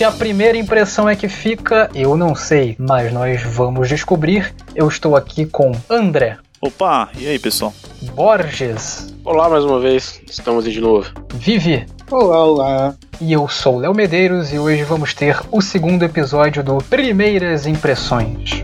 Se a primeira impressão é que fica, eu não sei, mas nós vamos descobrir. Eu estou aqui com André. Opa, e aí pessoal? Borges. Olá mais uma vez, estamos aí de novo. Vivi. Olá, olá. E eu sou Léo Medeiros e hoje vamos ter o segundo episódio do Primeiras Impressões.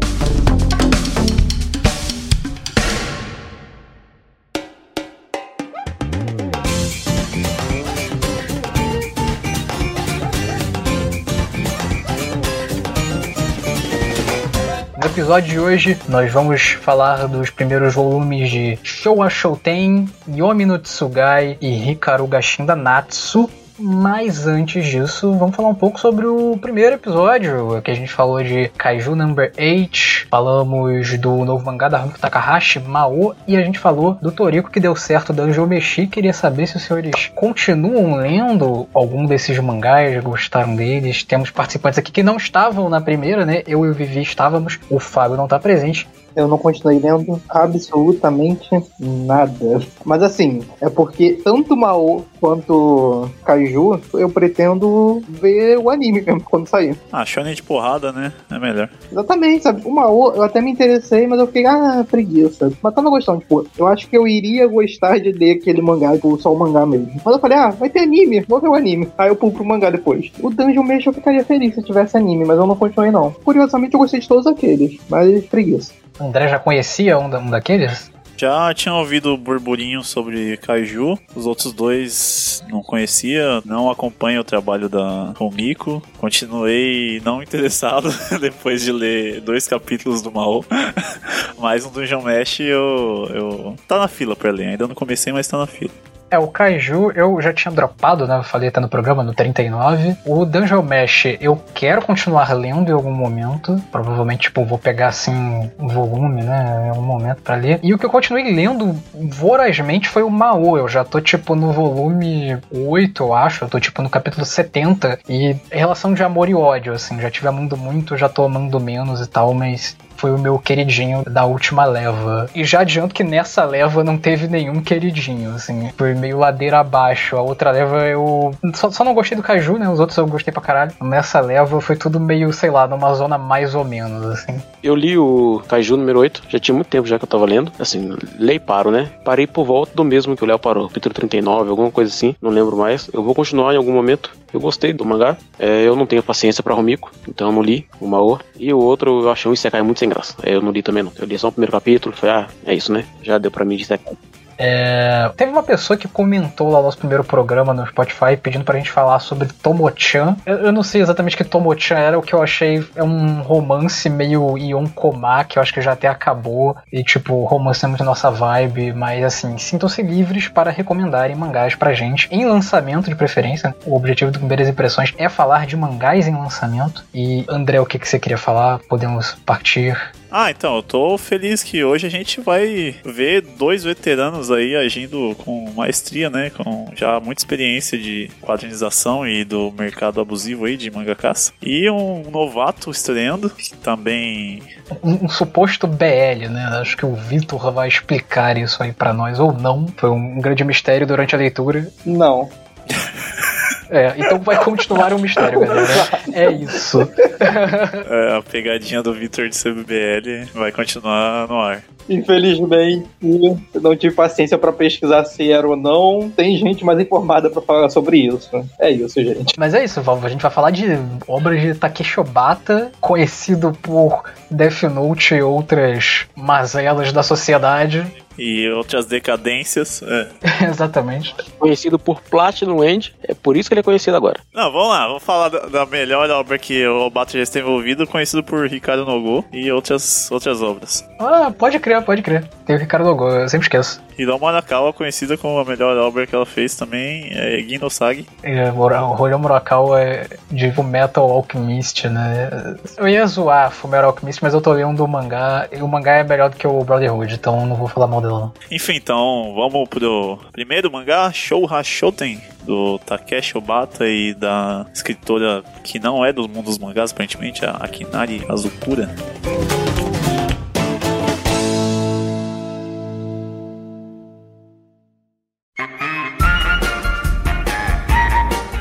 Episódio de hoje, nós vamos falar dos primeiros volumes de Showa Shouten, Yomi no Tsugai e Hikaru Gashinda Natsu. Mas antes disso, vamos falar um pouco sobre o primeiro episódio, que a gente falou de Kaiju Number 8, falamos do novo mangá da Haruki Takahashi, Mao, e a gente falou do Toriko que deu certo da Anjo Meshi. Queria saber se os senhores continuam lendo algum desses mangás, gostaram deles. Temos participantes aqui que não estavam na primeira, né? Eu e o Vivi estávamos, o Fábio não está presente. Eu não continuei lendo absolutamente nada. Mas assim, é porque tanto Mao quanto Kaiju, eu pretendo ver o anime mesmo quando sair. Ah, shonen de porrada, né? É melhor. Exatamente, sabe? O Mao, eu até me interessei, mas eu fiquei, ah, preguiça. Mas tava gostando, tipo, eu acho que eu iria gostar de ler aquele mangá, tipo, só o mangá mesmo. Mas eu falei, ah, vai ter anime, vou ver o anime. Aí eu pulo pro mangá depois. O Dungeon Mesh eu ficaria feliz se tivesse anime, mas eu não continuei não. Curiosamente eu gostei de todos aqueles, mas preguiça. André já conhecia um, da, um daqueles? Já tinha ouvido burburinho sobre Kaiju, os outros dois não conhecia, não acompanho o trabalho da Romiko. Continuei não interessado depois de ler dois capítulos do Mao. mas no Dungeon Mesh eu, eu. tá na fila pra ler, ainda não comecei, mas tá na fila. É, o Kaiju eu já tinha dropado, né? Eu falei até no programa, no 39. O Dungeon Mesh eu quero continuar lendo em algum momento. Provavelmente, tipo, vou pegar assim um volume, né? Em algum momento para ler. E o que eu continuei lendo vorazmente foi o Mao. Eu já tô, tipo, no volume 8, eu acho. Eu tô, tipo, no capítulo 70. E relação de amor e ódio, assim. Já tive amando muito, já tô amando menos e tal, mas foi o meu queridinho da última leva. E já adianto que nessa leva não teve nenhum queridinho, assim. Foi meio ladeira abaixo. A outra leva eu. Só, só não gostei do Caju, né? Os outros eu gostei pra caralho. Nessa leva foi tudo meio, sei lá, numa zona mais ou menos, assim. Eu li o Kaiju número 8, já tinha muito tempo já que eu tava lendo. Assim, lei paro, né? Parei por volta do mesmo que o Léo parou, capítulo 39, alguma coisa assim, não lembro mais. Eu vou continuar em algum momento. Eu gostei do mangá. É, eu não tenho paciência pra Romiko, então eu não li o Mao. E o outro eu achei um Isekai muito sem graça. Eu não li também não. Eu li só o primeiro capítulo, falei, ah, é isso, né? Já deu pra mim de Isekai. É, teve uma pessoa que comentou lá no nosso primeiro programa no Spotify pedindo pra gente falar sobre Tomo-chan. Eu, eu, não sei exatamente que Tomo-chan era, o que eu achei é um romance meio Yonkoma, que eu acho que já até acabou. E tipo, romance é muito nossa vibe, mas assim, sintam-se livres para recomendarem mangás pra gente, em lançamento de preferência. O objetivo do Primeiras Impressões é falar de mangás em lançamento. E André, o que, que você queria falar? Podemos partir. Ah, então, eu tô feliz que hoje a gente vai ver dois veteranos aí agindo com maestria, né? Com já muita experiência de quadrinização e do mercado abusivo aí de mangakas. E um novato estreando, que também. Um, um, suposto BL, né? Acho que o Vitor vai explicar isso aí para nós, ou não. Foi um grande mistério durante a leitura. Não. É, então vai continuar um mistério, galera. É isso. É, a pegadinha do Victor de CBBL vai continuar no ar. Infelizmente, não tive paciência para pesquisar se era ou não. Tem gente mais informada para falar sobre isso. É isso, gente. Mas é isso, a gente vai falar de obras de Takeshi Obata, conhecido por Death Note e outras mazelas da sociedade e outras decadências. É. Exatamente. Conhecido por Platinum End, é por isso que ele é conhecido agora. Não, vamos lá, vamos falar da, da melhor obra que o Obata já esteve envolvido, conhecido por Ricardo Nogo e outras, outras obras. Ah, pode crer, pode crer. Tem o Ricardo Nogo, eu sempre esqueço. Hiroma Arakawa, conhecida como a melhor obra que ela fez também, é Ginosagi. É, o Hiroma Arakawa é de Metal Alchemist, né? Eu ia zoar Fullmetal Alchemist, mas eu tô lendo o mangá, e o mangá é melhor do que o Brotherhood, então não vou falar mal dela. Enfim, então, vamos pro primeiro mangá, Shou Hashoten, do Takeshi Obata e da escritora que não é do mundo dos mangás, aparentemente, a Akinari Azukura.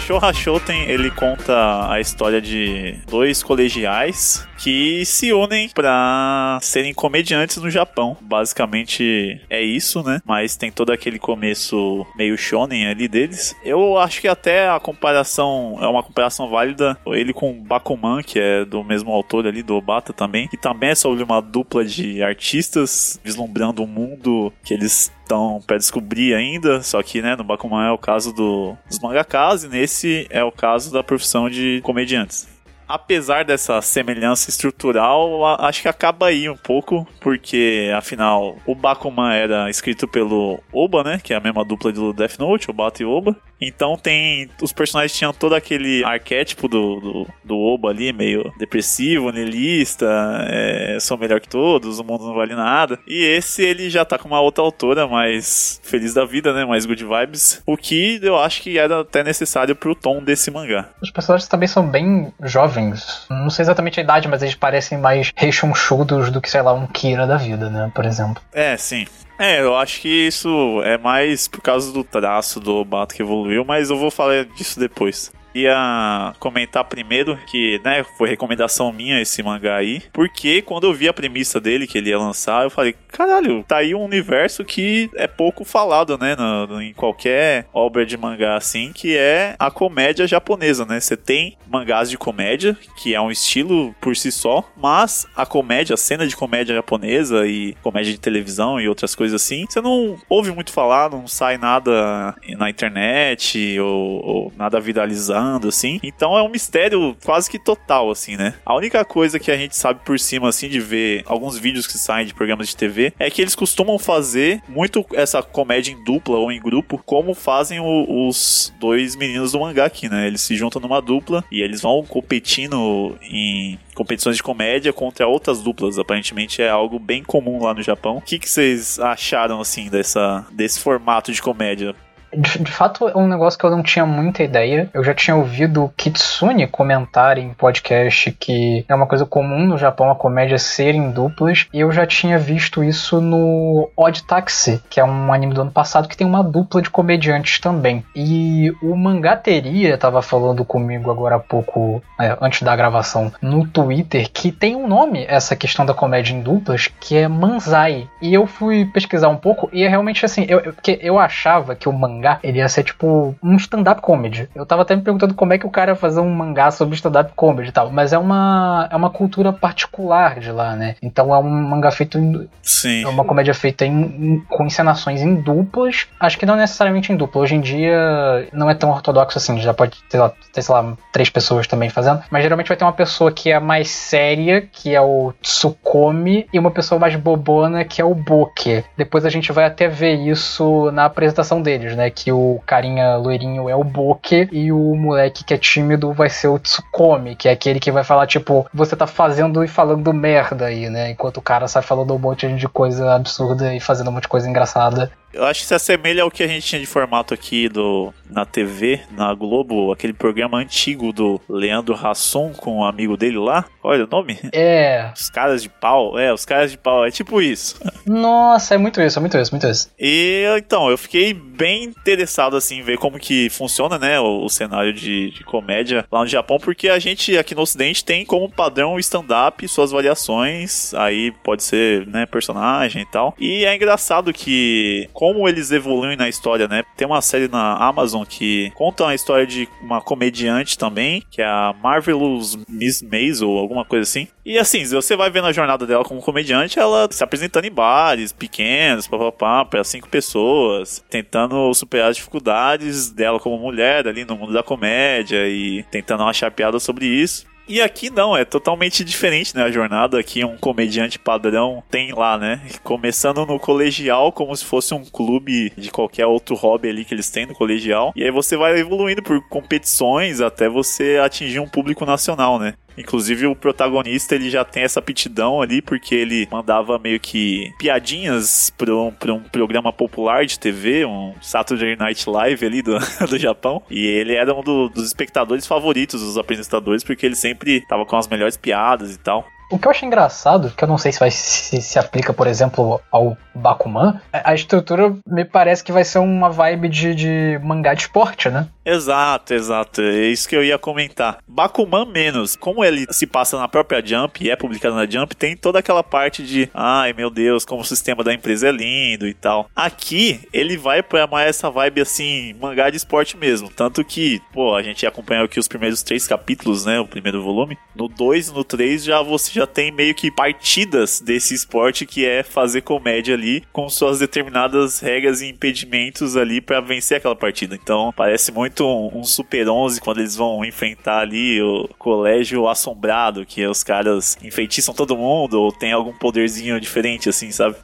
Shoha Shoten, ele conta a história de dois colegiais que se unem para serem comediantes no Japão. Basicamente é isso, né? Mas tem todo aquele começo meio shonen ali deles. Eu acho que até a comparação é uma comparação válida. Ele com Bakuman, que é do mesmo autor ali, do Obata também, que também é sobre uma dupla de artistas vislumbrando um mundo que eles estão para descobrir ainda, só que né, no Bakuman é o caso do, dos mangakas e nesse é o caso da profissão de comediantes apesar dessa semelhança estrutural, acho que acaba aí um pouco, porque afinal o Bakuman era escrito pelo Oba, né, que é a mesma dupla do Death Note, Obata e Oba. Então tem. Os personagens tinham todo aquele arquétipo do, do, do Oba ali, meio depressivo, nihilista, é, sou melhor que todos, o mundo não vale nada. E esse ele já tá com uma outra autora mais feliz da vida, né? Mais good vibes. O que eu acho que era até necessário pro tom desse mangá. Os personagens também são bem jovens. Não sei exatamente a idade, mas eles parecem mais rechonchudos do que, sei lá, um Kira da vida, né? Por exemplo. É, sim. É, eu acho que isso é mais por causa do traço do Bato que evoluiu, mas eu vou falar disso depois ia comentar primeiro que, né, foi recomendação minha esse mangá aí, porque quando eu vi a premissa dele que ele ia lançar, eu falei, caralho, tá aí um universo que é pouco falado, né, no, em qualquer obra de mangá assim, que é a comédia japonesa, né? Você tem mangás de comédia, que é um estilo por si só, mas a comédia, a cena de comédia japonesa e comédia de televisão e outras coisas assim, você não ouve muito falar, não sai nada na internet ou, ou nada viralizando assim. Então é um mistério quase que total, assim, né? A única coisa que a gente sabe por cima, assim, de ver alguns vídeos que saem de programas de TV, é que eles costumam fazer muito essa comédia em dupla ou em grupo, como fazem o, os dois meninos do mangá aqui, né? Eles se juntam numa dupla e eles vão competindo em competições de comédia contra outras duplas. Aparentemente é algo bem comum lá no Japão. O que, que vocês acharam, assim, dessa, desse formato de comédia? De, de, fato, é um negócio que eu não tinha muita ideia. Eu já tinha ouvido Kitsune comentar em podcast que é uma coisa comum no Japão a comédia ser em duplas. E eu já tinha visto isso no Odd Taxi, que é um anime do ano passado que tem uma dupla de comediantes também. E o Mangateria tava falando comigo agora há pouco, é, antes da gravação, no Twitter, que tem um nome essa questão da comédia em duplas, que é Manzai. E eu fui pesquisar um pouco e é realmente assim, eu, eu, eu achava que o mangá mangá, ele ia ser tipo um stand-up comedy. Eu tava até me perguntando como é que o cara ia fazer um mangá sobre stand-up comedy e tal, mas é uma, é uma cultura particular de lá, né? Então é um mangá feito em. Sim. É uma comédia feita em, em, com encenações em duplas. Acho que não necessariamente em dupla. Hoje em dia não é tão ortodoxo assim. Já pode ter, ter, sei lá, três pessoas também fazendo. Mas geralmente vai ter uma pessoa que é mais séria, que é o Tsukomi, e uma pessoa mais bobona, que é o Boke. Depois a gente vai até ver isso na apresentação deles, né? Que o carinha loirinho é o Boke e o moleque que é tímido vai ser o Tsukomi, que é aquele que vai falar, tipo, você tá fazendo e falando merda aí, né? Enquanto o cara sai falando um monte de coisa absurda e fazendo um monte de coisa engraçada. Eu acho que se assemelha ao que a gente tinha de formato aqui do, na TV, na Globo, aquele programa antigo do Leandro Rasson com o um amigo dele lá. Olha o nome? É. Os caras de pau. É, os caras de pau. É tipo isso. Nossa, é muito isso, é muito isso, muito isso. E então, eu fiquei bem interessado assim em ver como que funciona, né, o, o cenário de, de, comédia lá no Japão, porque a gente aqui no Ocidente tem como padrão o stand-up, suas variações. Aí pode ser, né, personagem e tal. E é engraçado que como eles evoluem na história, né? Tem uma série na Amazon que conta a história de uma comediante também, que é a Marvelous Miss Maisel, alguma coisa assim. E assim, você vai vendo a jornada dela como comediante, ela se apresentando em bares pequenos, papapá, para cinco pessoas, tentando superar as dificuldades dela como mulher ali no mundo da comédia e tentando achar piada sobre isso. E aqui não, é totalmente diferente, né? A jornada aqui um comediante padrão tem lá, né? Começando no colegial, como se fosse um clube de qualquer outro hobby ali que eles têm no colegial. E aí você vai evoluindo por competições até você atingir um público nacional, né? Inclusive o protagonista ele já tem essa aptidão ali porque ele mandava meio que piadinhas para um, pra um programa popular de TV, um Saturday Night Live ali do, do Japão. E ele era um do, dos espectadores favoritos dos apresentadores porque ele sempre tava com as melhores piadas e tal. O que eu acho engraçado, que eu não sei se vai se, se aplica, por exemplo, ao Bakuman, a estrutura me parece que vai ser uma vibe de, de mangá de esporte, né? Exato, exato. É isso que eu ia comentar. Bakuman menos. Como ele se passa na própria Jump e é publicado na Jump, tem toda aquela parte de ai meu Deus, como o sistema da empresa é lindo e tal. Aqui, ele vai pra mais essa vibe assim, mangá de esporte mesmo. Tanto que, pô, a gente acompanhou aqui os primeiros três capítulos, né? O primeiro volume. No 2 no 3 já você já tem meio que partidas desse esporte que é fazer comédia ali com suas determinadas regras e impedimentos ali para vencer aquela partida. Então, parece muito um, um Super 11 quando eles vão enfrentar ali o colégio assombrado, que os caras enfeitiçam todo mundo ou tem algum poderzinho diferente assim, sabe?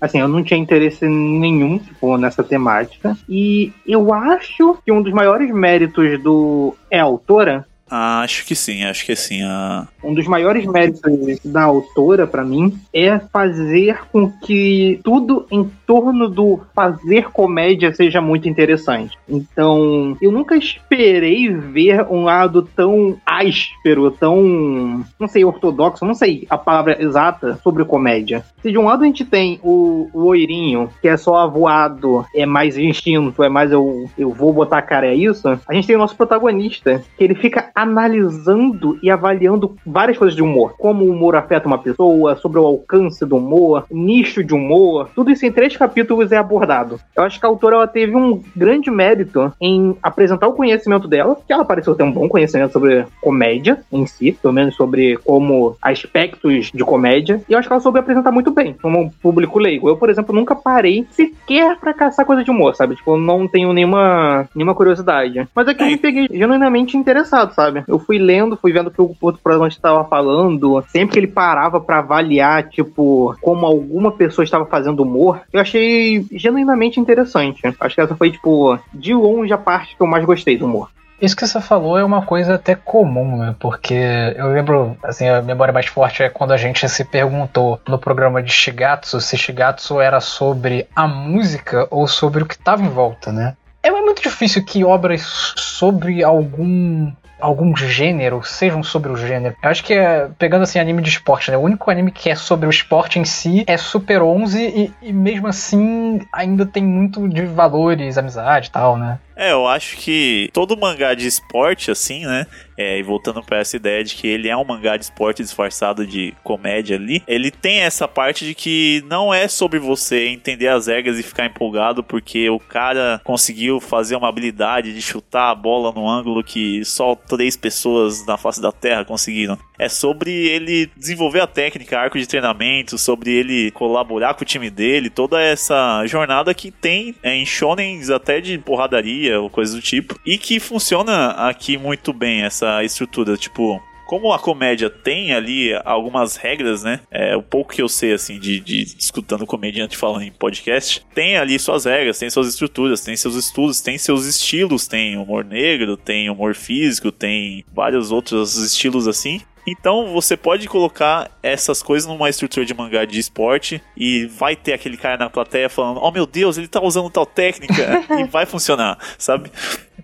Assim, eu não tinha interesse nenhum, tipo, nessa temática. E eu acho que um dos maiores méritos do É Autora ah, acho que sim, acho que sim. Ah. Um dos maiores méritos da autora, para mim, é fazer com que tudo em torno do fazer comédia seja muito interessante. Então, eu nunca esperei ver um lado tão áspero, tão, não sei, ortodoxo, não sei a palavra exata sobre comédia. Se de um lado a gente tem o, oirinho, que é só avoado, é mais instinto, é mais eu, eu vou botar a cara, é isso, a gente tem o nosso protagonista, que ele fica analisando e avaliando várias coisas de humor. Como o humor afeta uma pessoa, sobre o alcance do humor, nicho de humor. Tudo isso em três capítulos é abordado. Eu acho que a autora ela teve um grande mérito em apresentar o conhecimento dela, que ela pareceu ter um bom conhecimento sobre comédia em si, pelo menos sobre como aspectos de comédia. E eu acho que ela soube apresentar muito bem, como público leigo. Eu, por exemplo, nunca parei sequer pra caçar coisa de humor, sabe? Tipo, eu não tenho nenhuma, nenhuma curiosidade. Mas aqui é eu me peguei genuinamente interessado, sabe? Sabe? Eu fui lendo, fui vendo o que o outro protagonista estava falando. Sempre que ele parava para avaliar, tipo, como alguma pessoa estava fazendo humor, eu achei genuinamente interessante. Acho que essa foi, tipo, de longe a parte que eu mais gostei do humor. Isso que você falou é uma coisa até comum, né? Porque eu lembro, assim, a memória mais forte é quando a gente se perguntou no programa de Shigatsu se Shigatsu era sobre a música ou sobre o que estava em volta, né? É muito difícil que obras sobre algum algum gênero, sejam sobre o gênero. Eu acho que é, pegando assim anime de esporte, né? O único anime que é sobre o esporte em si é Super 11 e, e mesmo assim ainda tem muito de valores, amizade e tal, né? É, eu acho que todo mangá de esporte, assim, né? É, e voltando para essa ideia de que ele é um mangá de esporte disfarçado de comédia ali, ele tem essa parte de que não é sobre você entender as regras e ficar empolgado porque o cara conseguiu fazer uma habilidade de chutar a bola no ângulo que só três pessoas na face da Terra conseguiram. É sobre ele desenvolver a técnica, arco de treinamento, sobre ele colaborar com o time dele, toda essa jornada que tem é, em shonens até de porradaria ou coisa do tipo, e que funciona aqui muito bem essa estrutura, tipo, como a comédia tem ali algumas regras, né? É, o pouco que eu sei, assim, de, de escutando comediante falando em podcast, tem ali suas regras, tem suas estruturas, tem seus estudos, tem seus estilos, tem humor negro, tem humor físico, tem vários outros estilos assim. Então você pode colocar essas coisas numa estrutura de mangá de esporte e vai ter aquele cara na plateia falando: Oh meu Deus, ele tá usando tal técnica e vai funcionar, sabe?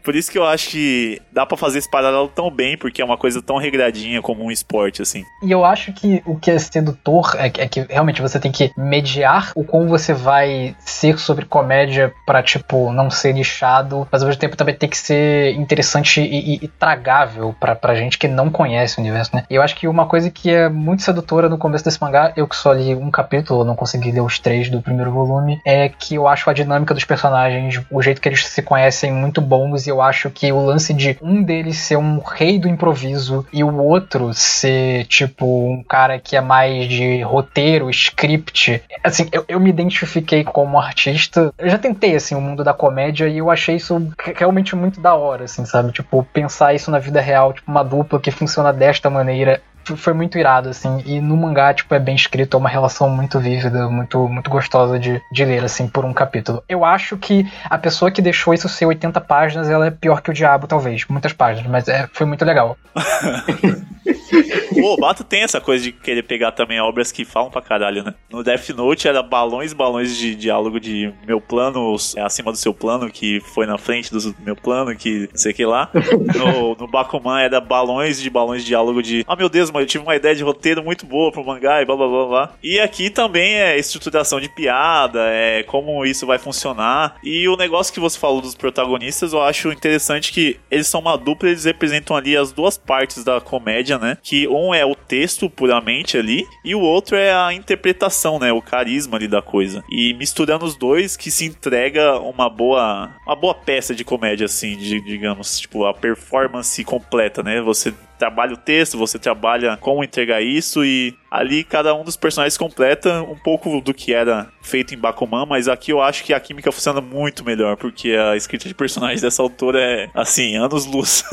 Por isso que eu acho que dá para fazer esse paralelo tão bem, porque é uma coisa tão regradinha como um esporte, assim. E eu acho que o que é sedutor é, é que realmente você tem que mediar o como você vai ser sobre comédia para tipo, não ser nichado, mas ao mesmo tempo também tem que ser interessante e, e, e tragável pra, pra gente que não conhece o universo, né? E eu acho que uma coisa que é muito sedutora no começo desse mangá, eu que só li um capítulo, não consegui ler os três do primeiro volume, é que eu acho a dinâmica dos personagens, o jeito que eles se conhecem muito bons eu acho que o lance de um deles ser um rei do improviso e o outro ser, tipo, um cara que é mais de roteiro, script. Assim, eu, eu me identifiquei como artista. Eu já tentei, assim, o mundo da comédia e eu achei isso realmente muito da hora, assim, sabe? Tipo, pensar isso na vida real, tipo, uma dupla que funciona desta maneira foi muito irado, assim. E no mangá, tipo, é bem escrito, é uma relação muito vívida, muito, muito gostosa de, de ler, assim, por um capítulo. Eu acho que a pessoa que deixou isso ser 80 páginas, ela é pior que o diabo, talvez. Muitas páginas, mas é, foi muito legal. o Obata tem essa coisa de querer pegar também obras que falam pra caralho, né? No Death Note era balões, balões de diálogo de meu plano é acima do seu plano, que foi na frente do meu plano, que não sei o que lá. No, no Bakuman era balões de balões de diálogo de ah meu Deus, mas eu tive uma ideia de roteiro muito boa pro mangá e blá blá blá blá. E aqui também é estruturação de piada, é como isso vai funcionar. E o negócio que você falou dos protagonistas, eu acho interessante que eles são uma dupla, eles representam ali as duas partes da comédia, né? Que um é o texto puramente ali e o outro é a interpretação, né? O carisma ali da coisa. E misturando os dois que se entrega uma boa uma boa peça de comédia assim, de, digamos, tipo a performance completa, né? Você trabalha o texto, você trabalha como entregar isso e ali cada um dos personagens completa um pouco do que era feito em Bakuman, mas aqui eu acho que a química funciona muito melhor, porque a escrita de personagens dessa autora é, assim, anos-luz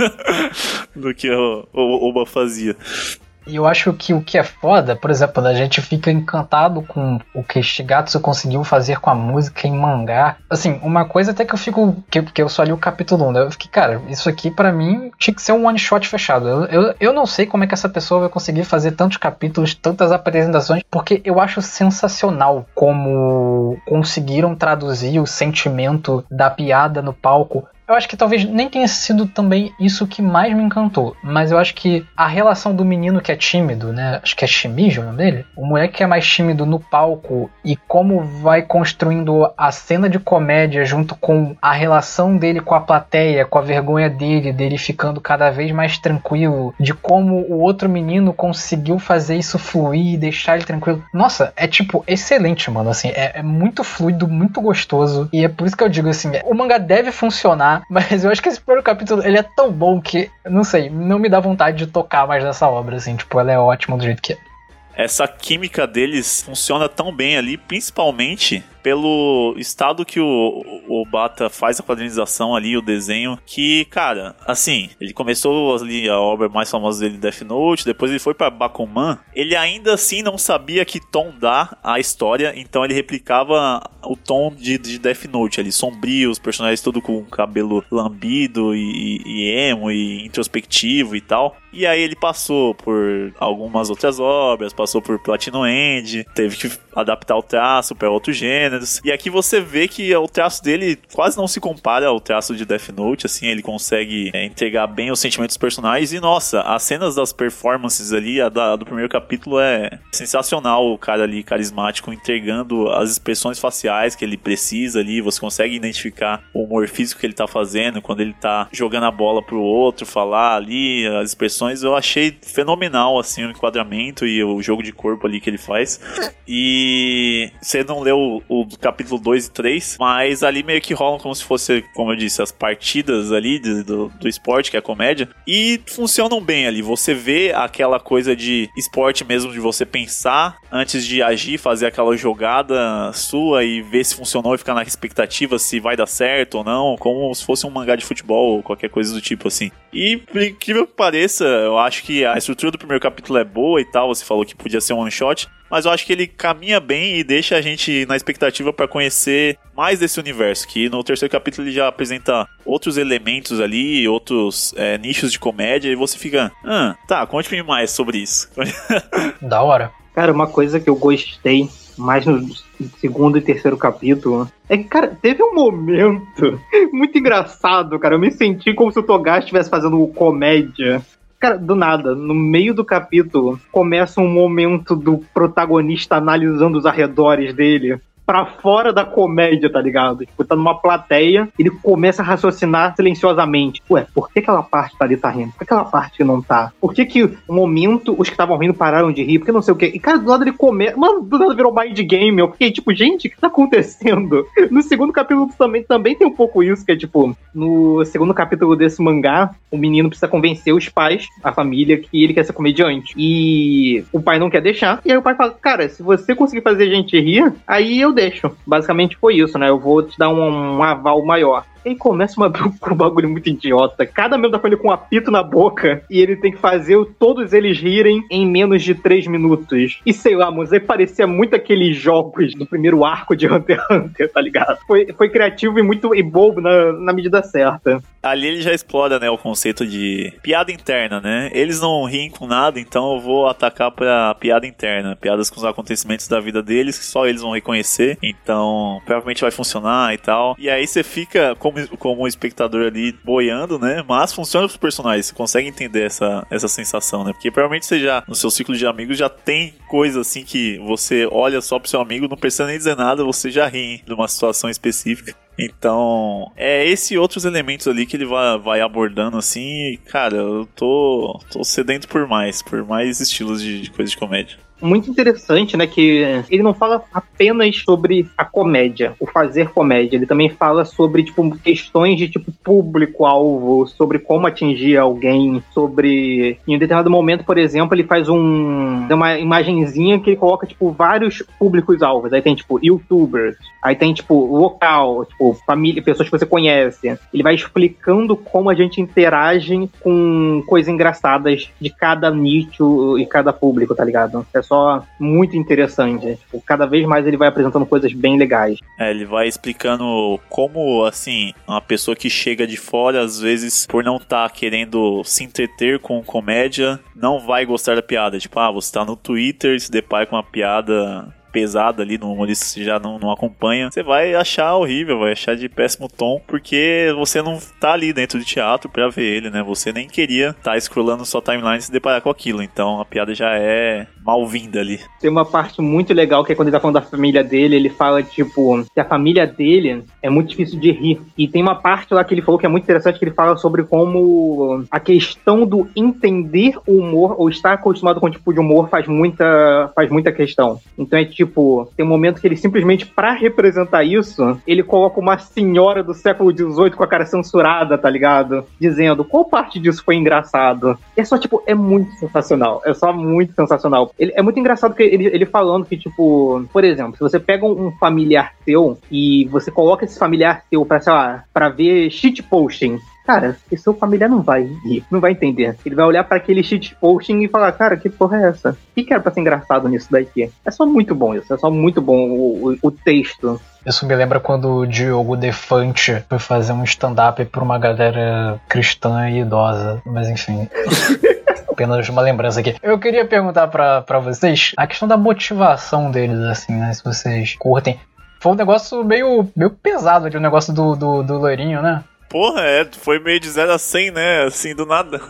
do que o, o Oba fazia. E eu acho que o que é foda, por exemplo, a gente fica encantado com o que Shigatsu conseguiu fazer com a música em mangá. Assim, uma coisa até que eu fico. que eu só li o capítulo 1, né? Eu fiquei, cara, isso aqui para mim tinha que ser um one shot fechado. Eu, eu, eu não sei como é que essa pessoa vai conseguir fazer tantos capítulos, tantas apresentações, porque eu acho sensacional como conseguiram traduzir o sentimento da piada no palco eu acho que talvez nem tenha sido também isso que mais me encantou, mas eu acho que a relação do menino que é tímido, né? Acho que é Shimijo o nome dele. O moleque que é mais tímido no palco e como vai construindo a cena de comédia junto com a relação dele com a plateia, com a vergonha dele, dele ficando cada vez mais tranquilo, de como o outro menino conseguiu fazer isso fluir e deixar ele tranquilo. Nossa, é tipo excelente, mano. Assim, é, é muito fluido, muito gostoso. E é por isso que eu digo assim: o mangá deve funcionar mas eu acho que esse primeiro capítulo ele é tão bom que, não sei, não me dá vontade de tocar mais nessa obra, assim, tipo, ela é ótima do jeito que é. Essa química deles funciona tão bem ali, principalmente pelo estado que o, o Bata faz a quadrinização ali, o desenho, que, cara, assim, ele começou ali a obra mais famosa dele, Death Note, depois ele foi para Bakuman, ele ainda assim não sabia que tom dar a história, então ele replicava o tom de, de Death Note ali, sombrio, os personagens todo com cabelo lambido e, e emo e introspectivo e tal. E aí ele passou por algumas outras obras, passou por Platinum End, teve que adaptar o traço para outro gênero, gêneros. E aqui você vê que o traço dele quase não se compara ao traço de Death Note, assim, ele consegue é, entregar bem os sentimentos dos personagens. E nossa, as cenas das performances ali, a da, do primeiro capítulo é sensacional, o cara ali carismático entregando as expressões faciais que ele precisa ali, você consegue identificar o humor físico que ele tá fazendo, quando ele tá jogando a bola pro outro, falar ali, as expressões, eu achei fenomenal, assim, o enquadramento e o jogo de corpo ali que ele faz. E você não leu o do capítulo 2 e 3, mas ali meio que rolam como se fosse, como eu disse, as partidas ali de, do, do esporte, que é a comédia, e funcionam bem ali. Você vê aquela coisa de esporte mesmo, de você pensar antes de agir, fazer aquela jogada sua e ver se funcionou e ficar na expectativa se vai dar certo ou não, como se fosse um mangá de futebol ou qualquer coisa do tipo assim. E, por incrível que pareça, eu acho que a estrutura do primeiro capítulo é boa e tal, você falou que podia ser um one shot, mas eu acho que ele caminha bem e deixa a gente na expectativa para conhecer mais desse universo. Que no terceiro capítulo ele já apresenta outros elementos ali, outros é, nichos de comédia, e você fica, ah, tá, conte-me mais sobre isso. Da hora. Cara, uma coisa que eu gostei mais no segundo e terceiro capítulo é que, cara, teve um momento muito engraçado, cara. Eu me senti como se o Togashi estivesse fazendo comédia Cara, do nada, no meio do capítulo, começa um momento do protagonista analisando os arredores dele pra fora da comédia, tá ligado? Tipo, tá numa plateia, ele começa a raciocinar silenciosamente. Ué, por que aquela parte tá ali tá rindo? Por que aquela parte não tá? Por que que momento os que estavam rindo pararam de rir? Por que não sei o quê? E cara, do nada ele começa. Mano, do nada virou mind game. Eu fiquei tipo, gente, o que tá acontecendo? No segundo capítulo também, também tem um pouco isso, que é tipo, no segundo capítulo desse mangá, o menino precisa convencer os pais, a família, que ele quer ser comediante. E o pai não quer deixar. E aí o pai fala, cara, se você conseguir fazer a gente rir, aí eu deixo. Basicamente foi isso, né? Eu vou te dar um, um aval maior. E começa uma, um bagulho muito idiota. Cada membro da família com um apito na boca e ele tem que fazer todos eles rirem em menos de três minutos. E sei lá, mas aí parecia muito aqueles jogos do primeiro arco de Hunter x Hunter, tá ligado? Foi, foi criativo e muito e bobo na, na medida certa. Ali ele já explora, né, o conceito de piada interna, né? Eles não riem com nada, então eu vou atacar pra piada interna. Piadas com os acontecimentos da vida deles, que só eles vão reconhecer. Então, provavelmente vai funcionar e tal. E aí você fica como, como espectador ali boiando, né? Mas funciona pros personagens. Você consegue entender essa, essa sensação, né? Porque provavelmente você já, no seu ciclo de amigos, já tem coisa assim que você olha só pro seu amigo, não precisa nem dizer nada, você já ri de uma situação específica. Então, é esse outros elementos ali que ele vai, vai abordando assim. E, cara, eu tô, tô sedento por mais, por mais estilos de, de coisa de comédia muito interessante, né? Que ele não fala apenas sobre a comédia, o fazer comédia. Ele também fala sobre, tipo, questões de, tipo, público-alvo, sobre como atingir alguém, sobre... Em um determinado momento, por exemplo, ele faz um... uma imagenzinha que ele coloca, tipo, vários públicos-alvos. Aí tem, tipo, youtubers. Aí tem, tipo, local, tipo, família, pessoas que você conhece. Ele vai explicando como a gente interage com coisas engraçadas de cada nicho e cada público, tá ligado? É só muito interessante. Tipo, cada vez mais ele vai apresentando coisas bem legais. É, ele vai explicando como, assim, uma pessoa que chega de fora, às vezes, por não estar tá querendo se entreter com comédia, não vai gostar da piada. Tipo, ah, você tá no Twitter e se depara com uma piada pesada ali no humorista já não, não acompanha, você vai achar horrível, vai achar de péssimo tom, porque você não tá ali dentro do teatro para ver ele, né? Você nem queria estar tá scrollando sua timeline e se deparar com aquilo. Então a piada já é mal-vinda ali. Tem uma parte muito legal que é quando ele tá falando da família dele, ele fala, tipo, que a família dele é muito difícil de rir. E tem uma parte lá que ele falou que é muito interessante, que ele fala sobre como a questão do entender o humor, ou estar acostumado com o tipo de humor, faz muita, faz muita questão. Então é tipo, tipo, tem um momento que ele simplesmente, para representar isso, ele coloca uma senhora do século XVIII com a cara censurada, tá ligado? Dizendo qual parte disso foi engraçado. E é só, tipo, é muito sensacional. É só muito sensacional. Ele, é muito engraçado que ele, ele falando que, tipo, por exemplo, se você pega um, familiar seu e você coloca esse familiar seu pra, sei lá, pra ver shitposting Cara, e seu familiar não vai rir, não vai entender. Ele vai olhar para aquele shitposting e falar, cara, que porra é essa? O que, que era pra ser engraçado nisso daqui? É só muito bom isso, é só muito bom o, o, o texto. Isso me lembra quando o Diogo Defante foi fazer um stand-up pra uma galera cristã e idosa. Mas enfim. apenas uma lembrança aqui. Eu queria perguntar para vocês a questão da motivação deles, assim, né? Se vocês curtem. Foi um negócio meio, meio pesado ali, o negócio do, do, do loirinho, né? Porra, é, foi meio de 0 a 100, né? Assim, do nada.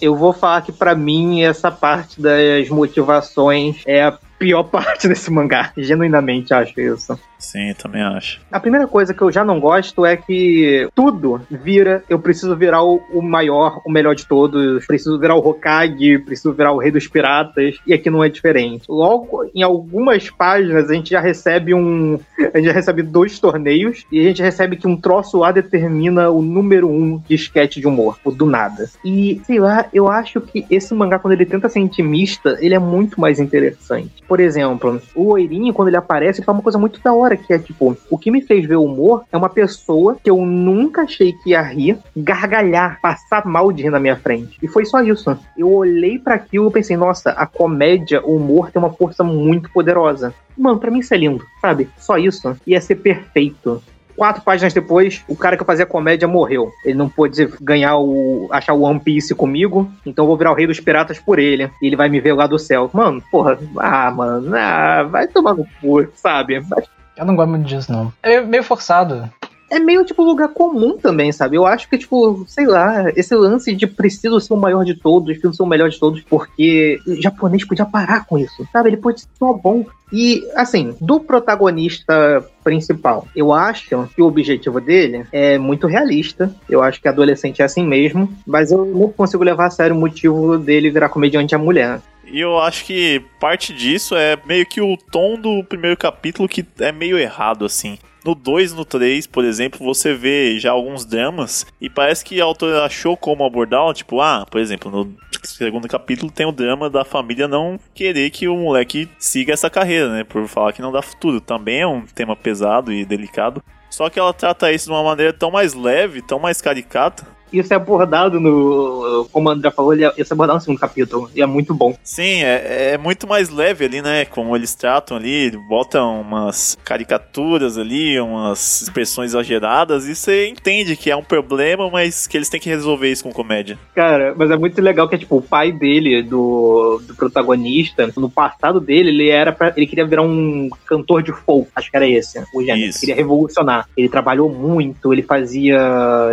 Eu vou falar que para mim essa parte das motivações é a pior parte desse mangá. Genuinamente acho isso. Sim, também acho. A primeira coisa que eu já não gosto é que tudo vira, eu preciso virar o, maior, o melhor de todos, preciso virar o Hokage, preciso virar o rei dos piratas, e aqui não é diferente. Logo, em algumas páginas, a gente já recebe um. A gente já recebe dois torneios, e a gente recebe que um troço lá determina o número um de sketch de humor, o do nada. E, sei lá, eu acho que esse mangá, quando ele tenta ser intimista, ele é muito mais interessante. Por exemplo, o Oirinho, quando ele aparece, ele fala uma coisa muito da hora hora, que é tipo, o que me fez ver humor é uma pessoa que eu nunca achei que ia rir, gargalhar, passar mal de rir na minha frente. E foi só isso. Eu olhei para aquilo e pensei, nossa, a comédia, o humor tem uma força muito poderosa. Mano, pra mim isso é lindo, sabe? Só isso. Ia ser perfeito quatro páginas depois, o cara que fazia comédia morreu. Ele não pôde ganhar o. achar o One Piece comigo, então eu vou virar o rei dos piratas por ele. E ele vai me ver lá do céu. Mano, porra, ah, mano, ah, vai tomar no cu, sabe? Vai eu não gosto muito disso, não. É meio forçado. É meio, tipo, lugar comum também, sabe? Eu acho que, tipo, sei lá, esse lance de preciso ser o maior de todos, preciso ser o melhor de todos, porque o japonês podia parar com isso, sabe? Ele pode ser só bom. E, assim, do protagonista principal, eu acho que o objetivo dele é muito realista. Eu acho que adolescente é assim mesmo, mas eu não consigo levar a sério o motivo dele virar comediante a mulher. E eu acho que parte disso é meio que o tom do primeiro capítulo que é meio errado, assim. No 2 no 3, por exemplo, você vê já alguns dramas e parece que a autora achou como abordar, tipo, ah, por exemplo, no segundo capítulo tem o drama da família não querer que o moleque siga essa carreira, né, por falar que não dá futuro. Também é um tema pesado e delicado. Só que ela trata isso de uma maneira tão mais leve, tão mais caricata, Isso é abordado no. Como o André falou, ele é- isso é abordado no segundo capítulo. E é muito bom. Sim, é, é muito mais leve ali, né? Como eles tratam ali, botam umas caricaturas ali, umas expressões exageradas, e você entende que é um problema, mas que eles têm que resolver isso com comédia. Cara, mas é muito legal que é tipo o pai dele, do, do protagonista, no passado dele, ele era pra, ele queria virar um cantor de folk, acho que era esse, o gênero. Ele queria revolucionar. Ele trabalhou muito, ele fazia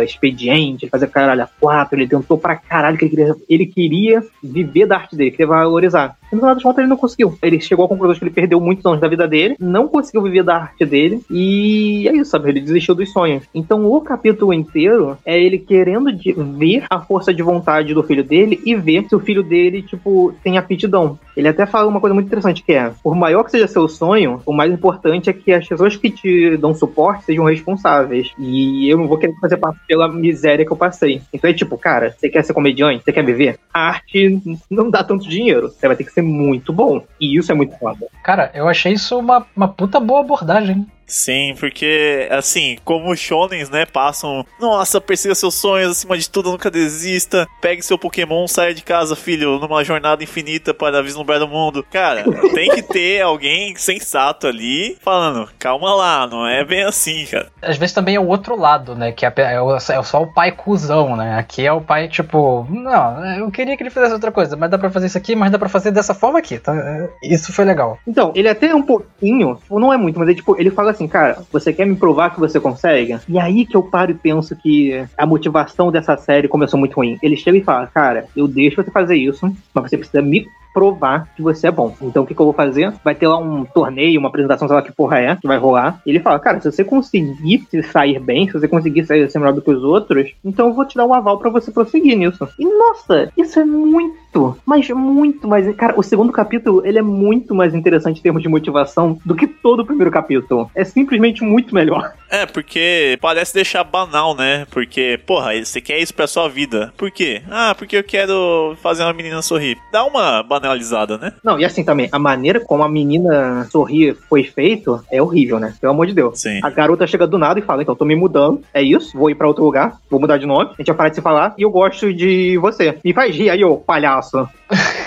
expediente, ele fazia caralho a quatro, ele tentou pra caralho que ele queria, ele queria viver da arte dele, queria valorizar. E no final das contas ele não conseguiu. Ele chegou à conclusão que ele perdeu muitos anos da vida dele, não conseguiu viver da arte dele, e é isso, sabe? Ele desistiu dos sonhos. Então o capítulo inteiro é ele querendo ver a força de vontade do filho dele e ver se o filho dele, tipo, tem aptidão. Ele até fala uma coisa muito interessante que é, por maior que seja seu sonho, o mais importante é que as pessoas que te dão suporte sejam responsáveis. E eu não vou querer fazer parte pela miséria que eu passei. Então é tipo, cara, você quer ser comediante? Você quer viver? A arte não dá tanto dinheiro. Você vai ter que ser muito bom. E isso é muito foda. Cara, eu achei isso uma, uma puta boa abordagem. Sim, porque, assim, como os shonens, né, passam... Nossa, persiga seus sonhos, acima de tudo, nunca desista. Pegue seu Pokémon, saia de casa, filho, numa jornada infinita para vislumbrar o mundo. Cara, tem que ter alguém sensato ali, falando, calma lá, não é bem assim, cara. Às vezes também é o outro lado, né? Que é, é o- é só o pai cuzão, né? Aqui é o pai, tipo, não, eu queria que ele fizesse outra coisa, mas dá pra fazer isso aqui, mas dá pra fazer dessa forma aqui. Tá? É, Isso foi legal. Então, ele até um pouquinho, não é muito, mas ele, tipo, ele fala assim, cara, você quer me provar que você consegue? E aí que eu paro e penso que a motivação dessa série começou muito ruim. Ele chega e fala, cara, eu deixo você fazer isso, mas você precisa me provar que você é bom. Então o que, que eu vou fazer? Vai ter lá um torneio, uma apresentação, sei lá que porra é, que vai rolar. E ele fala, cara, se você conseguir se sair bem, se você conseguir sair, ser melhor do que os outros, então eu vou te dar um aval pra você prosseguir nisso. E nossa, isso é muito, mas muito mais. Cara, o segundo capítulo, ele é muito mais interessante em termos de motivação do que todo o primeiro capítulo. É simplesmente muito melhor. É, porque parece deixar banal, né? Porque, porra, você quer isso pra sua vida. Por quê? Ah, porque eu quero fazer uma menina sorrir. Dá uma banalizada, né? Não, e assim também, a maneira como a menina sorrir foi feito é horrível, né? Pelo amor de Deus. Sim. A garota chega do nada e fala: Então, tô me mudando, é isso, vou ir pra outro lugar, vou mudar de nome, a gente vai parar de se falar e eu gosto de você. Me faz rir aí, ô palhaço.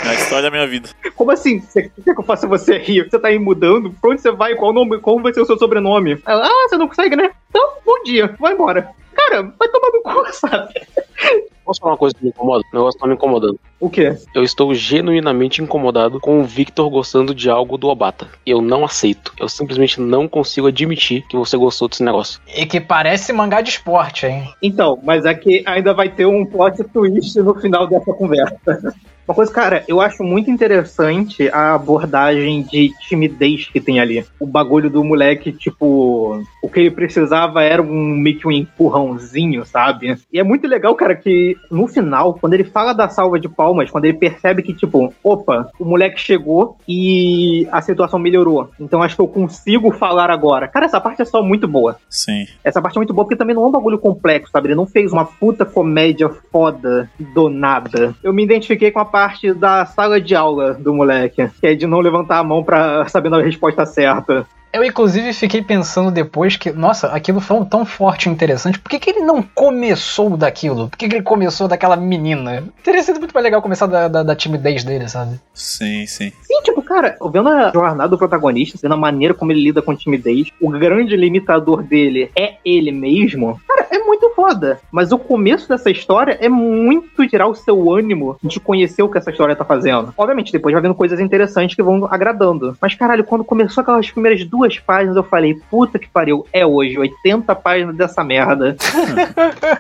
É a história da minha vida. Como assim? Você quer que eu faça você rir? Você tá aí mudando? Pra onde você vai? Qual nome? Como vai ser o seu sobrenome? Ela, ah, você não consegue, né? Então, bom dia, vai embora. Cara, vai tomar no cu, sabe? Posso falar uma coisa que me incomoda? O negócio tá me incomodando. O quê? Eu estou genuinamente incomodado com o Victor gostando de algo do Obata. Eu não aceito. Eu simplesmente não consigo admitir que você gostou desse negócio. E que parece mangá de esporte, hein? Então, mas é que ainda vai ter um plot twist no final dessa conversa. Uma coisa, cara, eu acho muito interessante a abordagem de timidez que tem ali. O bagulho do moleque, tipo, o que ele precisava era um meio que um empurrãozinho, sabe? E é muito legal, cara, que no final, quando ele fala da salva de palmas, quando ele percebe que, tipo, opa, o moleque chegou e a situação melhorou. Então acho que eu consigo falar agora. Cara, essa parte é só muito boa. Sim. Essa parte é muito boa porque também não é um bagulho complexo, sabe? Ele não fez uma puta comédia foda do nada. Eu me identifiquei com a parte da sala de aula do moleque, que é de não levantar a mão pra saber a resposta certa. Eu, inclusive, fiquei pensando depois que, nossa, aquilo foi um tão forte e interessante. Por que, que ele não começou daquilo? Por que, que ele começou daquela menina? Teria sido muito mais legal começar da, da, da timidez dele, sabe? Sim, sim. Sim, tipo, cara, vendo a jornada do protagonista, vendo a maneira como ele lida com timidez, o grande limitador dele é ele mesmo, cara, é muito foda. Mas o começo dessa história é muito tirar o seu ânimo de conhecer o que essa história tá fazendo. Obviamente, depois vai vendo coisas interessantes que vão agradando. Mas, caralho, quando começou aquelas primeiras duas páginas, eu falei, puta que pariu, é hoje, 80 páginas dessa merda.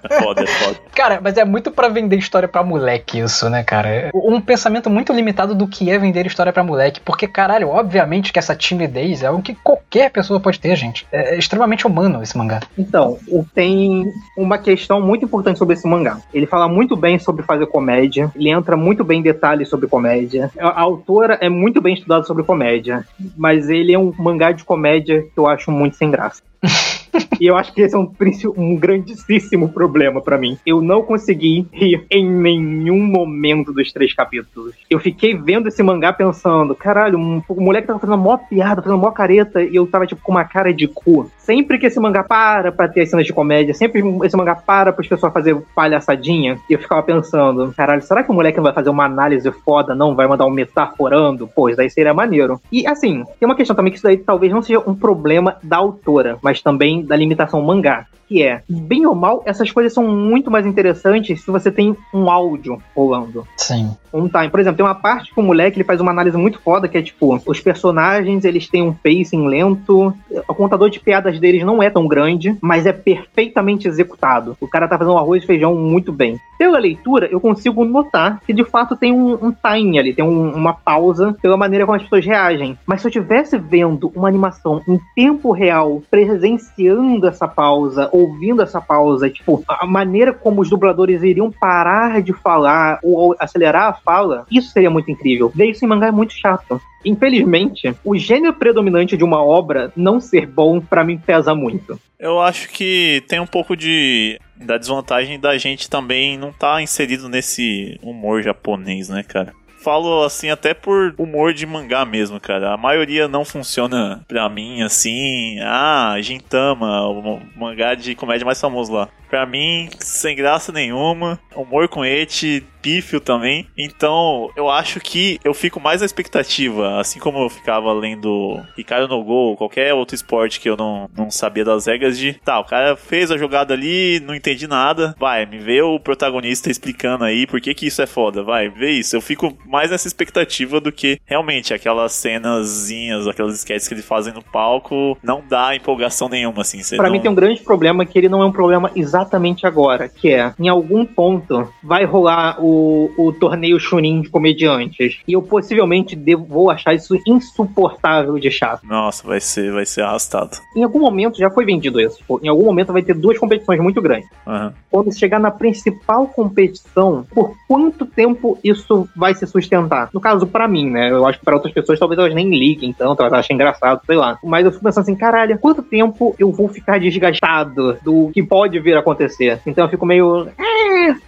É foda, é foda. Cara, mas é muito pra vender história pra moleque isso, né, cara? Um pensamento muito limitado do que é vender história pra moleque. Porque, caralho, obviamente que essa timidez é algo que qualquer pessoa pode ter, gente. É extremamente humano esse mangá. Então, tem uma questão muito importante sobre esse mangá. Ele fala muito bem sobre fazer comédia, ele entra muito bem em detalhes sobre comédia. A a autora é muito bem estudada sobre comédia, mas ele é um mangá de comédia que eu acho muito sem graça. e eu acho que esse é um, um grandíssimo problema pra mim. Eu não consegui rir em nenhum momento dos três capítulos. Eu fiquei vendo esse mangá pensando, caralho, um, o moleque tava fazendo maior piada, fazendo a maior careta, e eu tava tipo com uma cara de cu. Sempre que esse mangá para pra ter as cenas de comédia, sempre esse mangá para para as pessoas fazer palhaçadinha, eu ficava pensando, caralho, será que o moleque não vai fazer uma análise foda, não? Vai mandar um metaforando? Pô, isso daí seria maneiro. E assim, tem uma questão também que isso daí talvez não seja um problema da autora, mas também da limitação mangá. Que é, bem ou mal, essas coisas são muito mais interessantes se você tem um áudio rolando Sim. um time. Por exemplo, tem uma parte que o moleque ele faz uma análise muito foda, que é tipo, os personagens eles têm um pacing lento, o contador de piadas deles não é tão grande, mas é perfeitamente executado. O cara tá fazendo um arroz e feijão muito bem. Pela leitura, eu consigo notar que de fato tem um, um time ali, tem um- uma pausa pela maneira como as pessoas reagem. Mas se eu estivesse vendo uma animação em tempo real, presenciando essa pausa, ouvindo essa pausa, tipo, a maneira como os dubladores iriam parar de falar ou acelerar a fala, isso seria muito incrível. Ver isso em mangá é muito chato. Infelizmente, o gênero predominante de uma obra não ser bom, pra mim, pesa muito. Eu acho que tem um pouco de da desvantagem da gente também não tá inserido nesse humor japonês, né, cara? Falo assim até por humor de mangá mesmo, cara. A maioria não funciona pra mim assim. Ah, Gintama, o mangá de comédia mais famoso lá. Pra mim, sem graça nenhuma. Humor com ete, pífio também. Então, eu acho que eu fico mais na expectativa. Assim como eu ficava lendo Ricardo no Gol, qualquer outro esporte que eu não, não sabia das regras de. Tá, o cara fez a jogada ali, não entendi nada. Vai, me vê o protagonista explicando aí por que, que isso é foda. Vai, vê isso. Eu fico mais nessa expectativa do que realmente aquelas cenazinhas, aquelas sketches que eles fazem no palco. Não dá empolgação nenhuma, assim. Pra não... mim tem um grande problema que ele não é um problema exatamente agora, que é, em algum ponto, vai rolar o, o torneio Chunin de comediantes. E eu possivelmente devo, vou achar isso insuportável de chato. Nossa, vai ser, vai ser arrastado. Em algum momento já foi vendido isso. Tipo, em algum momento vai ter duas competições muito grandes. Aham. Quando chegar na principal competição, por quanto tempo isso vai se sustentar? No caso, pra mim, né? Eu acho que pra outras pessoas talvez elas nem liguem tanto, elas achem engraçado, sei lá. Mas eu fico pensando assim, caralho, quanto tempo eu vou ficar desgastado do que pode vir a acontecer? Então eu fico meio.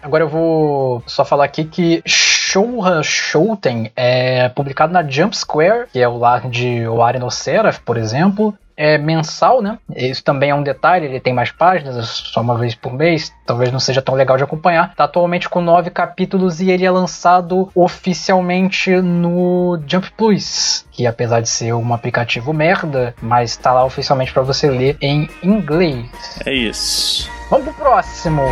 Agora eu vou só falar aqui que Shouha Shouten é publicado na Jump Square, que é o lar de Oari no Seraph, por exemplo. É mensal, né? Isso também é um detalhe, ele tem mais páginas, é só uma vez por mês, talvez não seja tão legal de acompanhar. Tá atualmente com nove capítulos e ele é lançado oficialmente no Jump Plus, que apesar de ser um aplicativo merda, mas tá lá oficialmente para você ler em inglês. É isso. Vamos pro próximo!